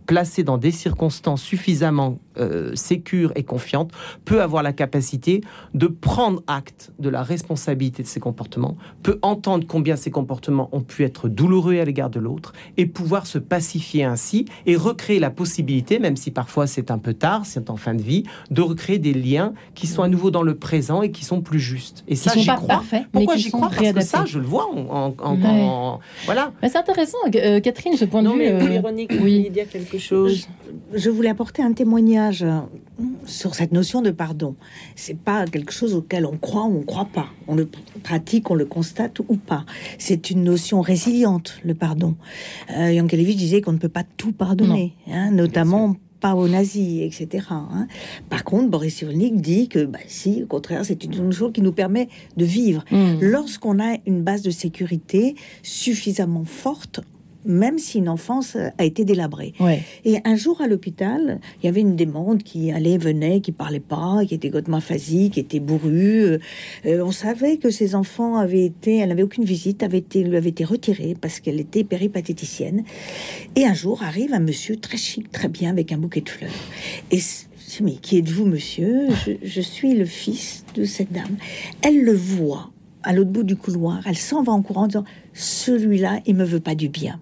placé dans des circonstances suffisamment euh, sécure et confiante, peut avoir la capacité de prendre acte de la responsabilité de ses comportements, peut entendre combien ses comportements ont pu être douloureux à l'égard de l'autre, et pouvoir se pacifier ainsi et recréer la possibilité, même si parfois c'est un peu tard, c'est en fin de vie, de recréer des liens qui sont à nouveau dans le présent et qui sont plus justes. Et ça, j'y crois. Pourquoi j'y crois? Parce que ça, je le vois en, voilà. c'est intéressant, euh, Catherine, ce point de vue. Euh, Véronique, oui. dire quelque chose. je voulais apporter un témoignage euh, sur cette notion de pardon. C'est pas quelque chose auquel on croit ou on croit pas. On le pratique, on le constate ou pas. C'est une notion résiliente, le pardon. Euh, Yankelevich disait qu'on ne peut pas tout pardonner, hein, notamment pas aux nazis, etc. Hein. Par contre, Boris Cyrulnik dit que, bah, si, au contraire, c'est une chose qui nous permet de vivre. Hmm. Lorsqu'on a une base de sécurité suffisamment forte, même si une enfance a été délabrée. Et un jour à l'hôpital, il y avait une démente qui allait, venait, qui parlait pas, qui était complètement phasique, qui était bourrue. Euh, on savait que ses enfants avaient été, elle n'avait aucune visite, avait été, lui avait été retirée parce qu'elle était péripatéticienne. Et un jour arrive un monsieur très chic, très bien, avec un bouquet de fleurs. Et mais qui êtes-vous, monsieur? Je, je suis le fils de cette dame. Elle le voit à l'autre bout du couloir. Elle s'en va en courant en disant Celui-là, il me veut pas du bien.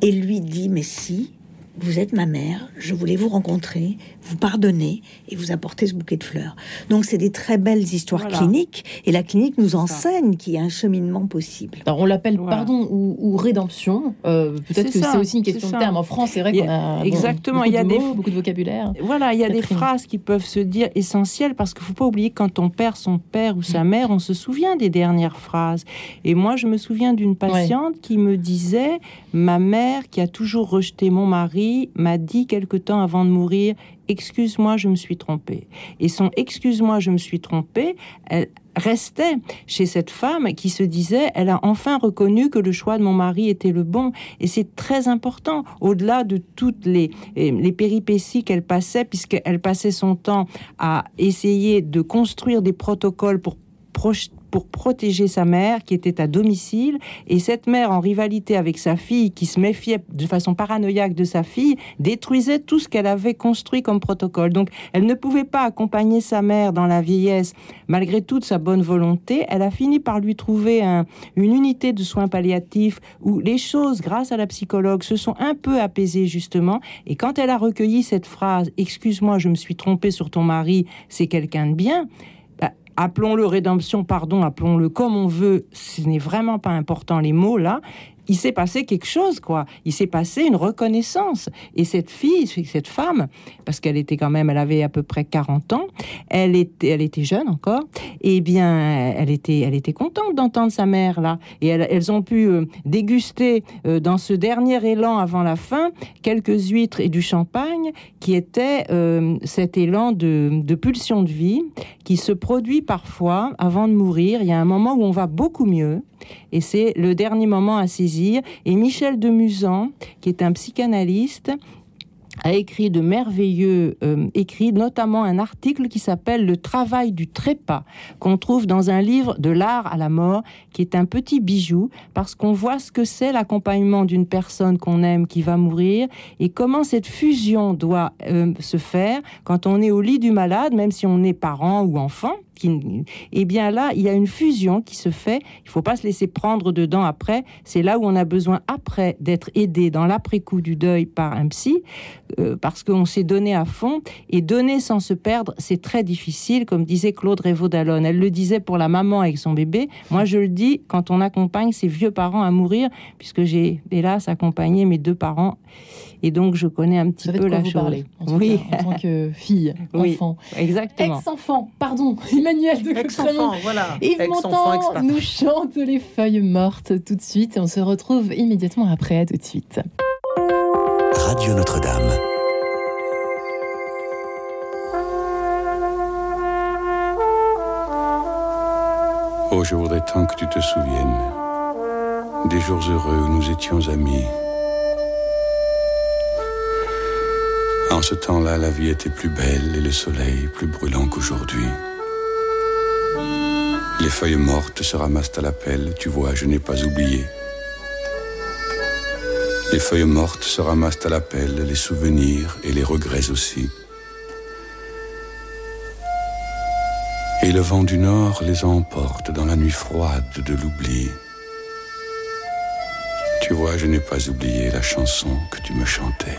Et lui dit Mais si, vous êtes ma mère, je voulais vous rencontrer, vous pardonner et vous apporter ce bouquet de fleurs. Donc c'est des très belles histoires cliniques et la clinique nous enseigne qu'il y a un cheminement possible. Alors on l'appelle pardon ou, rédemption. Euh, peut-être que c'est aussi une question de terme. En France, c'est vrai qu'on a, exactement. il y a des beaucoup de vocabulaire. Voilà, il y a des phrases qui peuvent se dire essentielles parce qu'il faut pas oublier que quand on perd son père ou sa mm. mère, on se souvient des dernières phrases. Et moi, je me souviens d'une patiente qui me disait ma mère qui a toujours rejeté mon mari m'a dit quelque temps avant de mourir Excuse-moi, je me suis trompée. Et son Excuse-moi, je me suis trompée, elle restait chez cette femme qui se disait Elle a enfin reconnu que le choix de mon mari était le bon. Et c'est très important, au-delà de toutes les, les péripéties qu'elle passait, puisqu'elle passait son temps à essayer de construire des protocoles pour pour protéger sa mère qui était à domicile. Et cette mère, en rivalité avec sa fille, qui se méfiait de façon paranoïaque de sa fille, détruisait tout ce qu'elle avait construit comme protocole. Donc, elle ne pouvait pas accompagner sa mère dans la vieillesse, malgré toute sa bonne volonté. Elle a fini par lui trouver une unité de soins palliatifs où les choses, grâce à la psychologue, se sont un peu apaisées justement. Et quand elle a recueilli cette phrase, excuse-moi, je me suis trompée sur ton mari, c'est quelqu'un de bien, appelons-le rédemption, pardon, appelons-le comme on veut, ce n'est vraiment pas important les mots là, il s'est passé quelque chose, quoi. Il s'est passé une reconnaissance. Et cette fille, cette femme, parce qu'elle était quand même, elle avait à peu près 40 ans, elle était, elle était jeune encore, et eh bien, elle était, elle était contente d'entendre sa mère là. Et elles, ont pu euh, déguster euh, dans ce dernier élan avant la fin quelques huîtres et du champagne qui était euh, cet élan de, de pulsion de vie qui se produit parfois avant de mourir. Il y a un moment où on va beaucoup mieux et c'est le dernier moment à saisir. Et Michel de Musan, qui est un psychanalyste, a écrit de merveilleux euh, écrits, notamment un article qui s'appelle Le travail du trépas, qu'on trouve dans un livre de l'art à la mort, qui est un petit bijou, parce qu'on voit ce que c'est l'accompagnement d'une personne qu'on aime qui va mourir, et comment cette fusion doit euh, se faire quand on est au lit du malade, même si on est parent ou enfant, eh bien là, il y a une fusion qui se fait. Il ne faut pas se laisser prendre dedans après. C'est là où on a besoin après d'être aidé dans l'après-coup du deuil par un psy, euh, parce qu'on s'est donné à fond. Et donner sans se perdre, c'est très difficile, comme disait Claude Révaud d'Alonne. Elle le disait pour la maman avec son bébé. Moi, je le dis quand on accompagne ses vieux parents à mourir, puisque j'ai hélas accompagné mes deux parents. Et donc, je connais un petit peu la chose. en oui. en tant que fille, enfant. exactement. Ex-enfant, pardon, Emmanuel de Ex-enfant, voilà. Yves Montand nous chante les feuilles mortes tout de suite et on se retrouve immédiatement après, tout de suite. Radio Notre-Dame. Oh, je voudrais tant que tu te souviennes des jours heureux où nous étions amis Ce temps-là, la vie était plus belle et le soleil plus brûlant qu'aujourd'hui. Les feuilles mortes se ramassent à la pelle, tu vois, je n'ai pas oublié. Les feuilles mortes se ramassent à la pelle, les souvenirs et les regrets aussi. Et le vent du nord les emporte dans la nuit froide de l'oubli. Tu vois, je n'ai pas oublié la chanson que tu me chantais.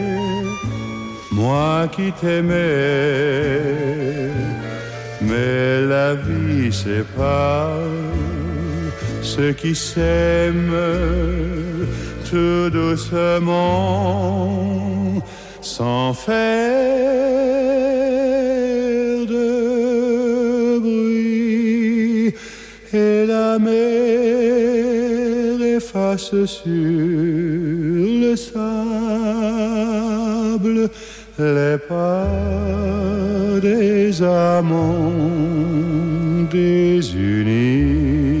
moi qui t'aimais, mais la vie sépare ceux qui s'aiment tout doucement, sans faire de bruit, et la mer efface sur le sable les pas des amants désunis.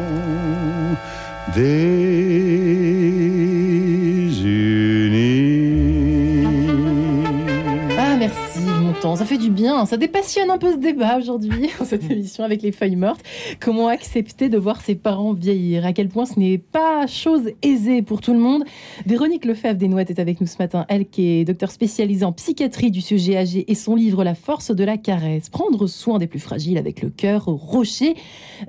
ah ça fait du bien, ça dépassionne un peu ce débat aujourd'hui, cette émission avec les feuilles mortes. Comment accepter de voir ses parents vieillir? À quel point ce n'est pas chose aisée pour tout le monde? Véronique Lefebvre des Nouettes est avec nous ce matin, elle qui est docteur spécialisée en psychiatrie du sujet âgé et son livre La force de la caresse, prendre soin des plus fragiles avec le cœur rocher.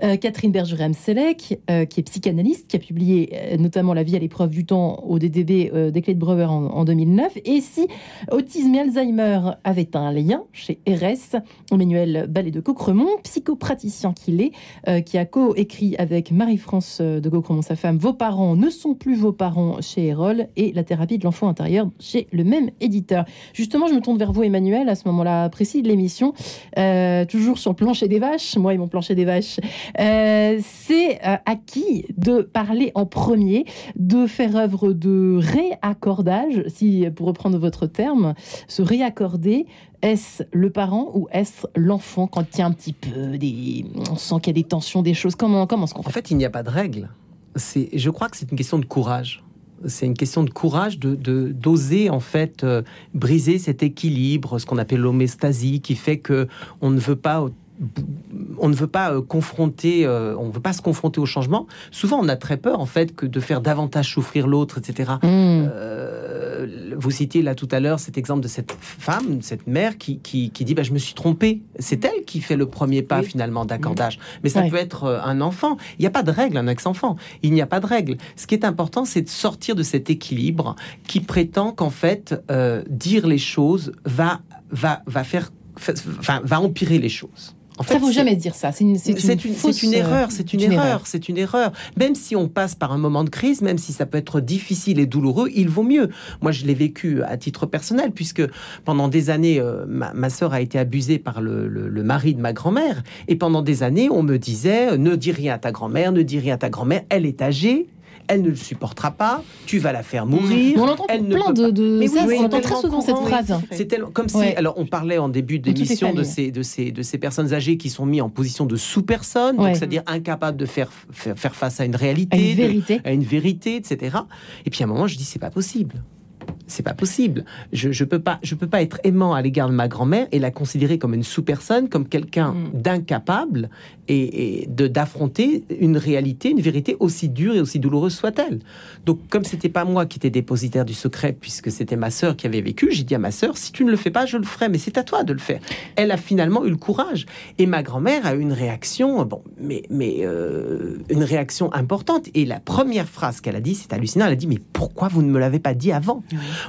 Euh, Catherine Bergerem-Selec, euh, qui est psychanalyste, qui a publié euh, notamment La vie à l'épreuve du temps au DDB des clés de Breuer en, en 2009. Et si autisme et Alzheimer avait un lien chez RS. Emmanuel Ballet de Cocremont, psychopraticien qu'il est, euh, qui a co-écrit avec Marie-France de Cocremont, sa femme, Vos parents ne sont plus vos parents chez Erol et La thérapie de l'enfant intérieur chez le même éditeur. Justement, je me tourne vers vous, Emmanuel, à ce moment-là précis de l'émission, euh, toujours sur plancher des vaches, moi et mon plancher des vaches. Euh, c'est à qui de parler en premier, de faire œuvre de réaccordage, si pour reprendre votre terme, se réaccorder est-ce le parent ou est-ce l'enfant quand il y a un petit peu des... On sent qu'il y a des tensions, des choses? Comment, comment est-ce qu'on fait En fait, il n'y a pas de règle. C'est, je crois que c'est une question de courage. C'est une question de courage de, d'oser en fait euh, briser cet équilibre, ce qu'on appelle l'homéostasie, qui fait que on ne veut pas on ne veut pas euh, confronter, euh, on veut pas se confronter au changement. Souvent, on a très peur en fait que de faire davantage souffrir l'autre, etc. Euh, vous citiez là tout à l'heure cet exemple de cette femme, cette mère qui, qui, dit bah, je me suis trompée. C'est elle qui fait le premier pas finalement d'accordage. Mais ça peut être un enfant. Il n'y a pas de règle, un ex-enfant. Il n'y a pas de règle. Ce qui est important, c'est de sortir de cet équilibre qui prétend qu'en fait dire les choses va va va faire, enfin, va empirer les choses. En fait, ça faut jamais dire ça. C'est une, c'est une, erreur. C'est une, erreur. C'est une erreur. Même si on passe par un moment de crise, même si ça peut être difficile et douloureux, il vaut mieux. Moi, je l'ai vécu à titre personnel, puisque pendant des années, euh, ma, ma sœur a été abusée par le, le, mari de ma grand-mère, et pendant des années, on me disait ne dis rien à ta grand-mère, ne dis rien à ta grand-mère. Elle est âgée elle ne le supportera pas, tu vas la faire mourir. On entend elle plein de, de... Mais on entend très souvent cette phrase. C'est tellement comme si, alors on parlait en début d'émission de ces, de, ces, de ces personnes âgées qui sont mises en position de sous-personne, c'est-à-dire incapables de faire, faire, face à une réalité, à une vérité, à une vérité etc. Et puis à un moment, je dis, c'est pas possible c'est pas possible. Je, je peux pas, je peux pas être aimant à l'égard de ma grand-mère et la considérer comme une sous-personne, comme quelqu'un mm. d'incapable et, de d'affronter une réalité, une vérité aussi dure et aussi douloureuse soit-elle. Donc, comme c'était pas moi qui étais dépositaire du secret, puisque c'était ma sœur qui avait vécu, j'ai dit à ma sœur si tu ne le fais pas, je le ferai, mais c'est à toi de le faire. Elle a finalement eu le courage et ma grand-mère a eu une réaction, bon, mais mais euh, une réaction importante. Et la première phrase qu'elle a dit, c'est hallucinant. Elle a dit mais pourquoi vous ne me l'avez pas dit avant?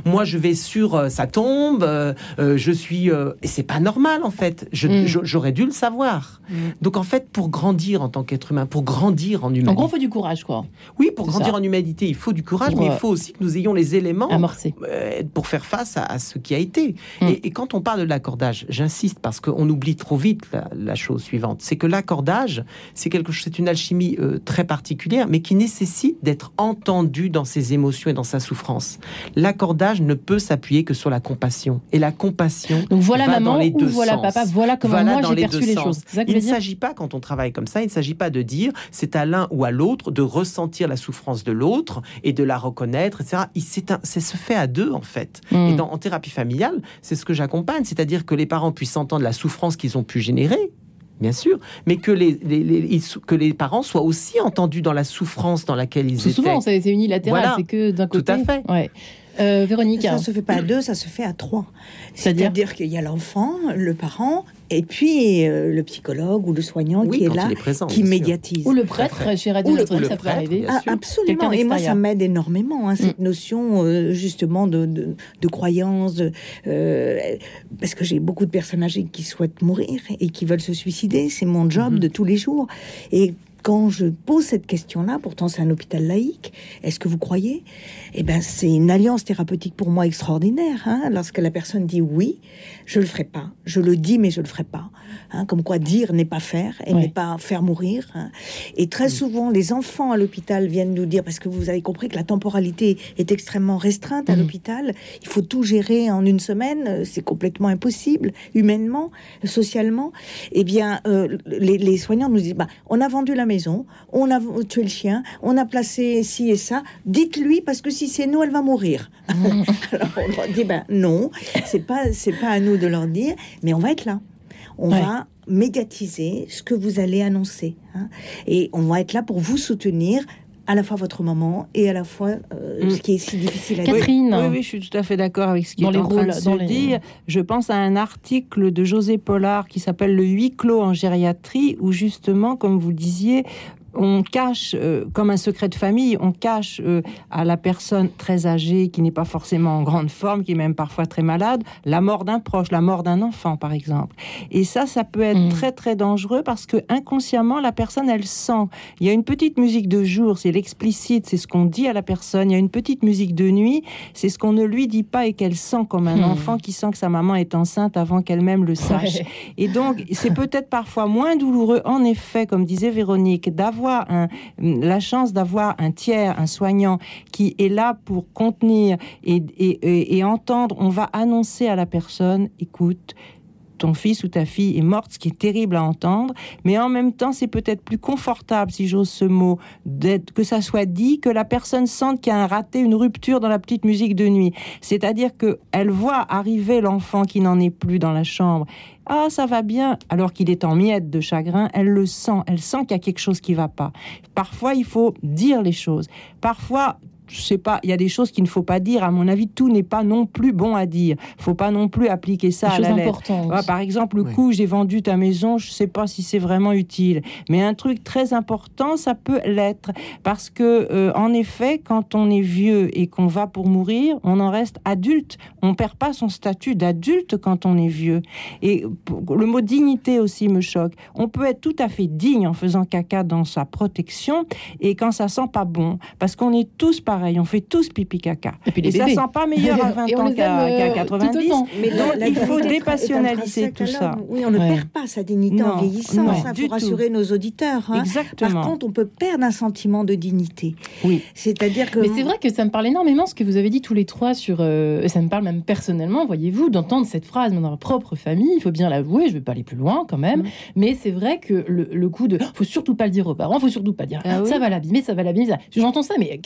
Moi, je vais sur euh, sa tombe, euh, euh, je suis. et c'est pas normal, en fait. Mm. J'aurais dû le savoir. Mm. Donc, en fait, pour grandir en tant qu'être humain, pour grandir en humanité. En gros, il faut du courage, quoi. Oui, pour grandir en humanité, il faut du courage, mais il faut aussi que nous ayons les éléments pour faire face à, ce qui a été. Mm. Et, quand on parle de l'accordage, j'insiste parce qu'on oublie trop vite la, chose suivante c'est que l'accordage, c'est quelque chose, c'est une alchimie très particulière, mais qui nécessite d'être entendu dans ses émotions et dans sa souffrance. L'accordage ne peut s'appuyer que sur la compassion. Et la compassion. Donc voilà maman les ou voilà papa, voilà comment moi j'ai perçu les choses. il ne s'agit pas, quand on travaille comme ça, il ne s'agit pas de dire c'est à l'un ou à l'autre de ressentir la souffrance de l'autre et de la reconnaître, etc. C'est se fait à deux en fait. Hmm. Et dans, en thérapie familiale, c'est ce que j'accompagne, c'est-à-dire que les parents puissent entendre la souffrance qu'ils ont pu générer bien sûr, mais que les, que les parents soient aussi entendus dans la souffrance dans laquelle ils étaient. Souvent, c'est unilatéral, c'est que d'un côté. Tout à fait. Ouais. Euh, Véronique Ça ne se fait pas à deux, ça se fait à trois. C'est-à-dire qu'il y a l'enfant, le parent, et puis euh, le psychologue ou le soignant qui est là, qui médiatise. Ou le prêtre, chez Radio Notre ça peut arriver. Ah, absolument. Et moi, ça m'aide énormément, hein, cette mm. notion euh, justement de, de, croyance. parce que j'ai beaucoup de personnes âgées qui souhaitent mourir et qui veulent se suicider. C'est mon job mm-hmm. de tous les jours. Et quand je pose cette question-là, pourtant c'est un hôpital laïque, est-ce que vous croyez? Eh ben, c'est une alliance thérapeutique pour moi extraordinaire. Hein. Lorsque la personne dit oui, je le ferai pas. Je le dis, mais je le ferai pas. Hein, comme quoi dire n'est pas faire et n'est pas faire mourir. Hein. Et très souvent, les enfants à l'hôpital viennent nous dire, parce que vous avez compris que la temporalité est extrêmement restreinte à mm. l'hôpital, il faut tout gérer en une semaine, c'est complètement impossible, humainement, socialement. Eh bien, euh, les, soignants nous disent, bah, on a vendu la maison, on a tué le chien, on a placé ci et ça, dites-lui, parce que si c'est nous, elle va mourir. Mm. Alors on leur dit, ben non, c'est pas, c'est pas à nous de leur dire, mais on va être là. On va médiatiser ce que vous allez annoncer. Hein. Et on va être là pour vous soutenir à la fois votre maman et à la fois euh, mm. ce qui est si difficile à Catherine. dire. Oui, oui, je suis tout à fait d'accord avec ce qui est en train de se dire. Je pense à un article de José Pollard qui s'appelle Le huis clos en gériatrie, où justement, comme vous le disiez, on cache, euh, comme un secret de famille, on cache euh, à la personne très âgée, qui n'est pas forcément en grande forme, qui est même parfois très malade, la mort d'un proche, la mort d'un enfant, par exemple. Et ça, ça peut être mm. très très dangereux parce que inconsciemment, la personne, elle sent. Il y a une petite musique de jour, c'est l'explicite, c'est ce qu'on dit à la personne. Il y a une petite musique de nuit, c'est ce qu'on ne lui dit pas et qu'elle sent comme un mm. enfant qui sent que sa maman est enceinte avant qu'elle-même le sache. Et donc, c'est peut-être parfois moins douloureux, en effet, comme disait Véronique, d'avoir la chance d'avoir un tiers, un soignant qui est là pour contenir et, entendre, on va annoncer à la personne, écoute, ton fils ou ta fille est morte, ce qui est terrible à entendre, mais en même temps, c'est peut-être plus confortable, si j'ose ce mot, que ça soit dit, que la personne sente qu'il y a un raté, une rupture dans la petite musique de nuit. C'est-à-dire qu'elle voit arriver l'enfant qui n'en est plus dans la chambre ah, ça va bien, alors qu'il est en miettes de chagrin, elle le sent, elle sent qu'il y a quelque chose qui va pas. Parfois, il faut dire les choses. Parfois, je sais pas, il y a des choses qu'il ne faut pas dire. À mon avis, tout n'est pas non plus bon à dire. Faut pas non plus appliquer ça à la lettre. par exemple, le coup, j'ai vendu ta maison, je sais pas si c'est vraiment utile. Mais un truc très important, ça peut l'être. Parce que, euh, en effet, quand on est vieux et qu'on va pour mourir, on en reste adulte. On perd pas son statut d'adulte quand on est vieux. Et le mot dignité aussi me choque. On peut être tout à fait digne en faisant caca dans sa protection et quand ça sent pas bon. Parce qu'on est tous pareils on fait tous pipi caca. Et, puis ça sent pas meilleur à 20 ans qu'à 90. Euh, mais donc, il faut dépassionnaliser tout ça. Oui, on ne perd pas sa dignité en vieillissant. ça, faut rassurer nos auditeurs. Hein. Exactement. Par contre, on peut perdre un sentiment de dignité. Oui. C'est-à-dire que. Mais c'est vrai que ça me parle énormément ce que vous avez dit tous les trois sur. Euh, ça me parle même personnellement, voyez-vous, d'entendre cette phrase dans notre propre famille. Il faut bien l'avouer. Je vais pas aller plus loin quand même. Mm. Mais c'est vrai que le, coup de. Faut surtout pas le dire aux parents. Faut surtout pas dire. Ah ça va l'abîmer. Ça va l'abîmer. J'entends ça, mais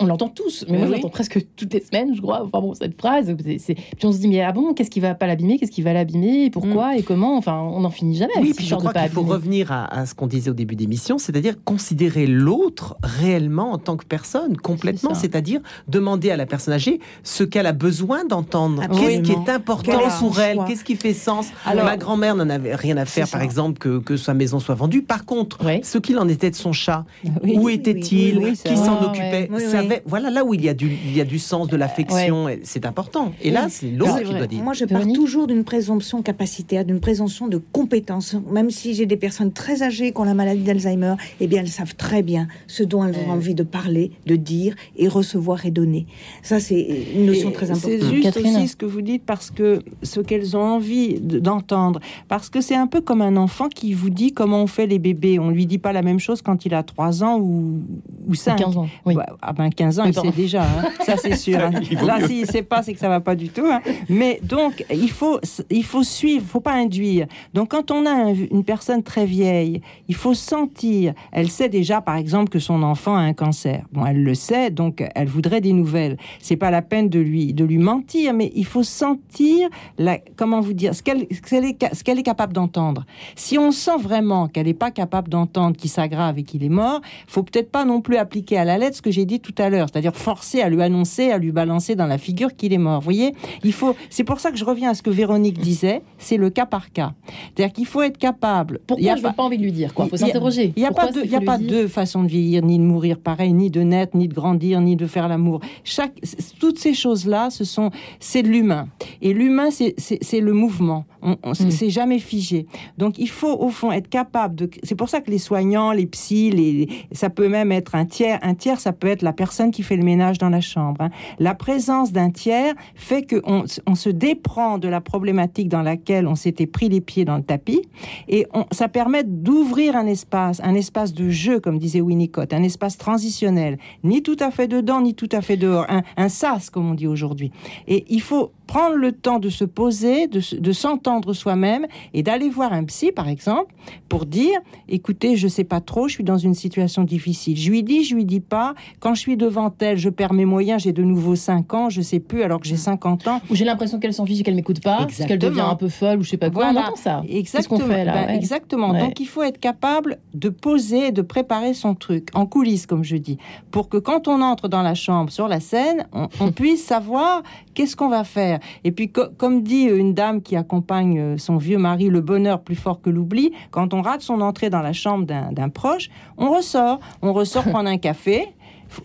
on l'entend tous, mais, moi j'entends presque toutes les semaines, je crois. Enfin bon, cette phrase. Puis on se dit, mais ah bon, qu'est-ce qui va pas l'abîmer? Qu'est-ce qui va l'abîmer? Pourquoi mm. et comment? Enfin, on n'en finit jamais. Oui, puis je crois qu'il faut revenir à, ce qu'on disait au début d'émission, c'est-à-dire considérer l'autre réellement en tant que personne, complètement. C'est-à-dire demander à la personne âgée ce qu'elle a besoin d'entendre, qu'est-ce qui est important pour elle, qu'est-ce qui fait sens? Alors, Ma grand-mère n'en avait rien à faire, par exemple, que, que, sa maison soit vendue. Par contre, ce qu'il en était de son chat, où était-il, qui s'en occupait, savait, voilà là où il y a du, il y a du sens, de l'affection, c'est important. Et là, c'est l'autre qui doit dire. Moi, je pars toujours d'une présomption capacitaire, d'une présomption de compétence. Même si j'ai des personnes très âgées qui ont la maladie d'Alzheimer, eh bien, elles savent très bien ce dont elles ont envie de parler, de dire et recevoir et donner. Ça, c'est une notion très importante. C'est juste aussi ce que vous dites parce que ce qu'elles ont envie d'entendre, parce que c'est un peu comme un enfant qui vous dit comment on fait les bébés. On lui dit pas la même chose quand il a 3 ans ou, ou 5. 15 ans. Oui. Ah ben 15 ans, il sait déjà, hein. ça c'est sûr. Hein. Là, s'il ne sait pas, c'est que ça va pas du tout. Hein. Mais donc, il faut, il faut suivre, faut pas induire. Donc, quand on a une personne très vieille, il faut sentir. Elle sait déjà, par exemple, que son enfant a un cancer. Bon, elle le sait, donc elle voudrait des nouvelles. C'est pas la peine de lui, de lui mentir, mais il faut sentir, la, comment vous dire, ce qu'elle est, ce qu'elle est capable d'entendre. Si on sent vraiment qu'elle n'est pas capable d'entendre qu'il s'aggrave et qu'il est mort, faut peut-être pas non plus appliquer à la lettre ce que j'ai dit tout à l'heure, c'est-à-dire forcer à lui annoncer, à lui balancer dans la figure qu'il est mort. Vous voyez, il faut. C'est pour ça que je reviens à ce que Véronique disait. C'est le cas par cas. C'est-à-dire qu'il faut être capable. Pourquoi je n'ai pas... envie de lui dire quoi? Il faut s'interroger. Il n'y a pas a pas deux façons de vieillir, ni de mourir pareil, ni de naître, ni de grandir, ni de faire l'amour. Chaque, toutes ces choses-là, ce sont, c'est de l'humain. Et l'humain, c'est le mouvement. On, on mm. C'est jamais figé. Donc il faut au fond être capable de. C'est pour ça que les soignants, les psys, les, ça peut même être un tiers. Un tiers, ça peut être la personne qui fait le ménage dans la chambre. Hein. La présence d'un tiers fait que on, se déprend de la problématique dans laquelle on s'était pris les pieds dans le tapis, et ça permet d'ouvrir un espace, un espace de jeu, comme disait Winnicott, un espace transitionnel, ni tout à fait dedans, ni tout à fait dehors, un, un sas comme on dit aujourd'hui. Et il faut prendre le temps de se poser, de, s'entendre soi-même et d'aller voir un psy, par exemple, pour dire, écoutez, je sais pas trop, je suis dans une situation difficile. Je lui dis, je lui dis pas. Quand je suis devant elle, je perds mes moyens, j'ai de nouveau 5 ans, je sais plus alors que j'ai 50 ans. Ou j'ai l'impression qu'elle s'en fiche et qu'elle m'écoute pas, qu'elle devient un peu folle ou je sais pas quoi. On entend ça. Exactement. Fait, là, ben, Exactement. Donc il faut être capable de poser et de préparer son truc en coulisses, comme je dis, pour que quand on entre dans la chambre, sur la scène, on puisse savoir qu'est-ce qu'on va faire? Et puis, comme dit une dame qui accompagne euh, son vieux mari, le bonheur plus fort que l'oubli, quand on rate son entrée dans la chambre d'un proche, on ressort. On ressort prendre un café.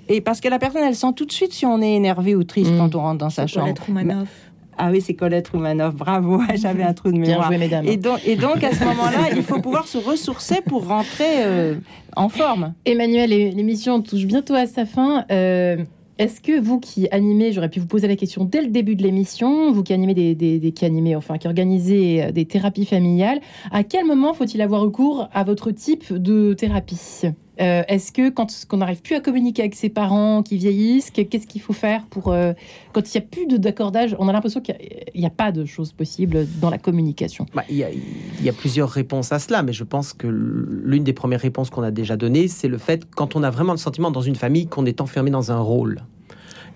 Et parce que la personne, elle sent tout de suite si on est énervé ou triste mm. quand on rentre dans sa chambre. Ah oui, c'est Colette Roumanoff. Bravo, j'avais un trou de mémoire. mesdames. Et donc, et donc à ce moment-là, il faut pouvoir se ressourcer pour rentrer euh, en forme. Emmanuel, l'émission touche bientôt à sa fin. Euh, est-ce que vous qui animez, j'aurais pu vous poser la question dès le début de l'émission, vous qui animez des, qui animez, enfin qui organisez euh, des thérapies familiales, à quel moment faut-il avoir recours à votre type de thérapie? Euh, Est-ce que quand on n'arrive plus à communiquer avec ses parents qui vieillissent, qu'est-ce qu'il faut faire pour euh, quand il n'y a plus d'accordage On a l'impression qu'il n'y a, pas de choses possibles dans la communication. Bah, il, y y a plusieurs réponses à cela, mais je pense que l'une des premières réponses qu'on a déjà données, c'est le fait quand on a vraiment le sentiment dans une famille qu'on est enfermé dans un rôle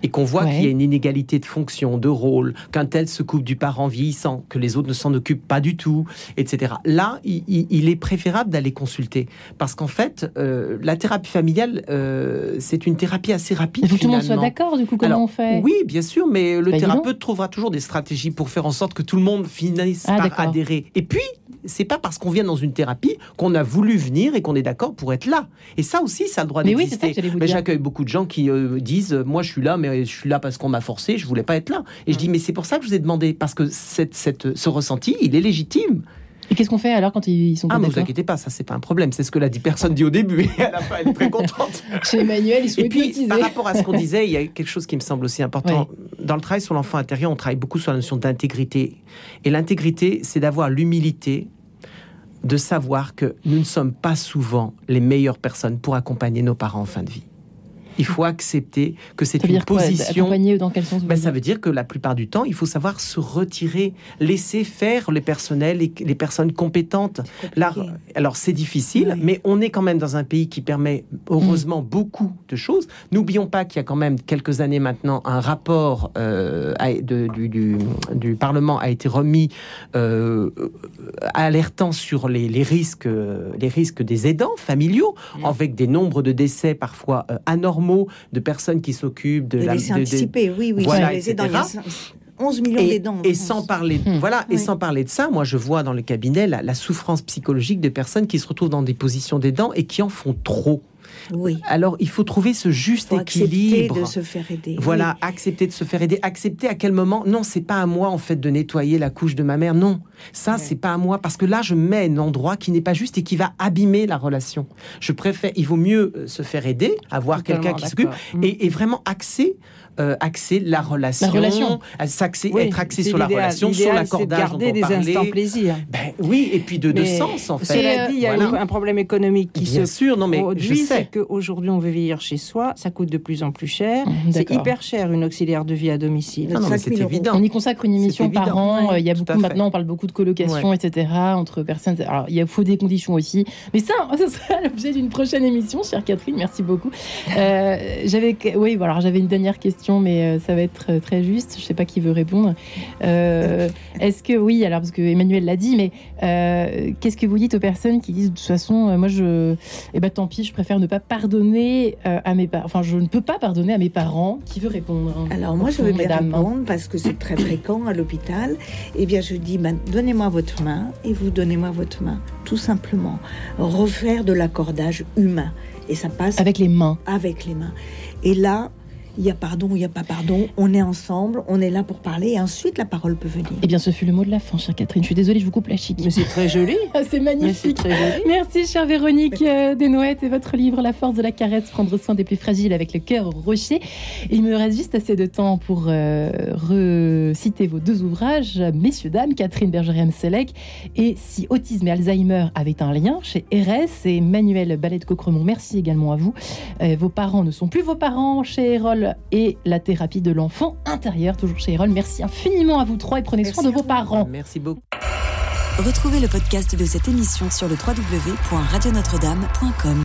et qu'on voit qu'il y a une inégalité de fonction, de rôle, qu'un tel se coupe du parent vieillissant, que les autres ne s'en occupent pas du tout, etc. Là, il, est préférable d'aller consulter parce qu'en fait, euh, la thérapie familiale, euh, c'est une thérapie assez rapide. Il faut que tout le monde soit d'accord, du coup, comment on fait? Oui, bien sûr, mais le bah, thérapeute trouvera toujours des stratégies pour faire en sorte que tout le monde finisse ah, par adhérer. Et puis, c'est pas parce qu'on vient dans une thérapie qu'on a voulu venir et qu'on est d'accord pour être là. Et ça aussi, ça a le droit d'exister. Oui, mais j'accueille beaucoup de gens qui euh, disent moi je suis là, mais je suis là parce qu'on m'a forcé, je voulais pas être là. Et je dis mais c'est pour ça que je vous ai demandé parce que cette, cette, ce ressenti, il est légitime. Et qu'est-ce qu'on fait alors quand ils sont pas Ah, ne vous inquiétez pas, ça c'est pas un problème. C'est ce que la personne dit au début et à la fin elle est très contente. Chez Emmanuel, ils sont Et puis par rapport à ce qu'on disait, il y a quelque chose qui me semble aussi important. Dans le travail sur l'enfant intérieur, on travaille beaucoup sur la notion d'intégrité. Et l'intégrité, c'est d'avoir l'humilité de savoir que nous ne sommes pas souvent les meilleures personnes pour accompagner nos parents en fin de vie il faut accepter que c'est une position. dans quel sens ben, Ça veut dire que la plupart du temps, il faut savoir se retirer, laisser faire les personnels les personnes compétentes. Là, alors c'est difficile, mais on est quand même dans un pays qui permet heureusement mm. beaucoup de choses. N'oublions pas qu'il y a quand même quelques années maintenant un rapport euh, du, Parlement a été remis euh, alertant sur les, risques, les risques des aidants familiaux, mm. avec des nombres de décès parfois euh, anormaux de personnes qui s'occupent de, la... De, oui, oui, voilà, les 11 millions d'aidants. Et, sans parler, de, voilà, et sans parler de ça, moi je vois dans le cabinet la, souffrance psychologique de personnes qui se retrouvent dans des positions d'aidants et qui en font trop. Oui. Alors, il faut trouver ce juste équilibre. Accepter de se faire aider. Voilà, accepter de se faire aider. Accepter à quel moment? Non, c'est pas à moi en fait de nettoyer la couche de ma mère. Non, ça c'est pas à moi parce que là je mets un endroit qui n'est pas juste et qui va abîmer la relation. Je préfère. Il vaut mieux euh, se faire aider, avoir quelqu'un qui s'occupe et, et, vraiment axer euh, axer la relation, la relation. être axé sur la relation, sur l'accordage garder des instants plaisir. Ben, oui, et puis de deux sens en fait. Cela dit, il y a un problème économique qui Bien se sûr, non mais produit, c'est qu'aujourd'hui on veut vieillir chez soi, ça coûte de plus en plus cher, mmh, c'est hyper cher une auxiliaire de vie à domicile. Non, c'est évident. On y consacre une émission par an. il y a beaucoup maintenant, on parle beaucoup de colocation, etc. entre personnes. Alors il y a faut des conditions aussi, mais ça, ça sera l'objet d'une prochaine émission, chère Catherine. Merci beaucoup. Euh, j'avais, oui, voilà, j'avais une dernière question mais euh, ça va être euh, très juste. Je ne sais pas qui veut répondre. Euh, est-ce que oui, alors parce que Emmanuel l'a dit, mais qu'est-ce que vous dites aux personnes qui disent de toute façon, moi je, eh ben tant pis, je préfère ne pas pardonner à mes parents. Enfin, je ne peux pas pardonner à mes parents. Qui veut répondre Alors moi, je veux bien répondre parce que c'est très fréquent à l'hôpital. Eh bien, je dis, ben, donnez-moi votre main et vous donnez-moi votre main, tout simplement. Refaire de l'accordage humain et ça passe avec les mains. Avec les mains. Et là, il y a pardon, il n'y a pas pardon, on est ensemble, on est là pour parler et ensuite la parole peut venir. Eh bien, ce fut le mot de la fin, chère Catherine. Je suis désolée, je vous coupe la chic. Mais c'est très joli. Ah, c'est magnifique. Très joli. Merci, chère Véronique euh, Desnouettes et votre livre La force de la caresse, prendre soin des plus fragiles avec le cœur rocher. Il me reste juste assez de temps pour euh, reciter vos deux ouvrages, Messieurs, dames, Catherine Bergeriam-Selec et Si autisme et Alzheimer avaient un lien chez RS et Manuel Ballet de Coqueremont. Merci également à vous. Euh, vos parents ne sont plus vos parents chez Erol et la thérapie de l'enfant intérieur, toujours chez Erol. Merci infiniment à vous trois et prenez soin de vos parents. Merci beaucoup. Retrouvez le podcast de cette émission sur le www.radionotre-dame.com.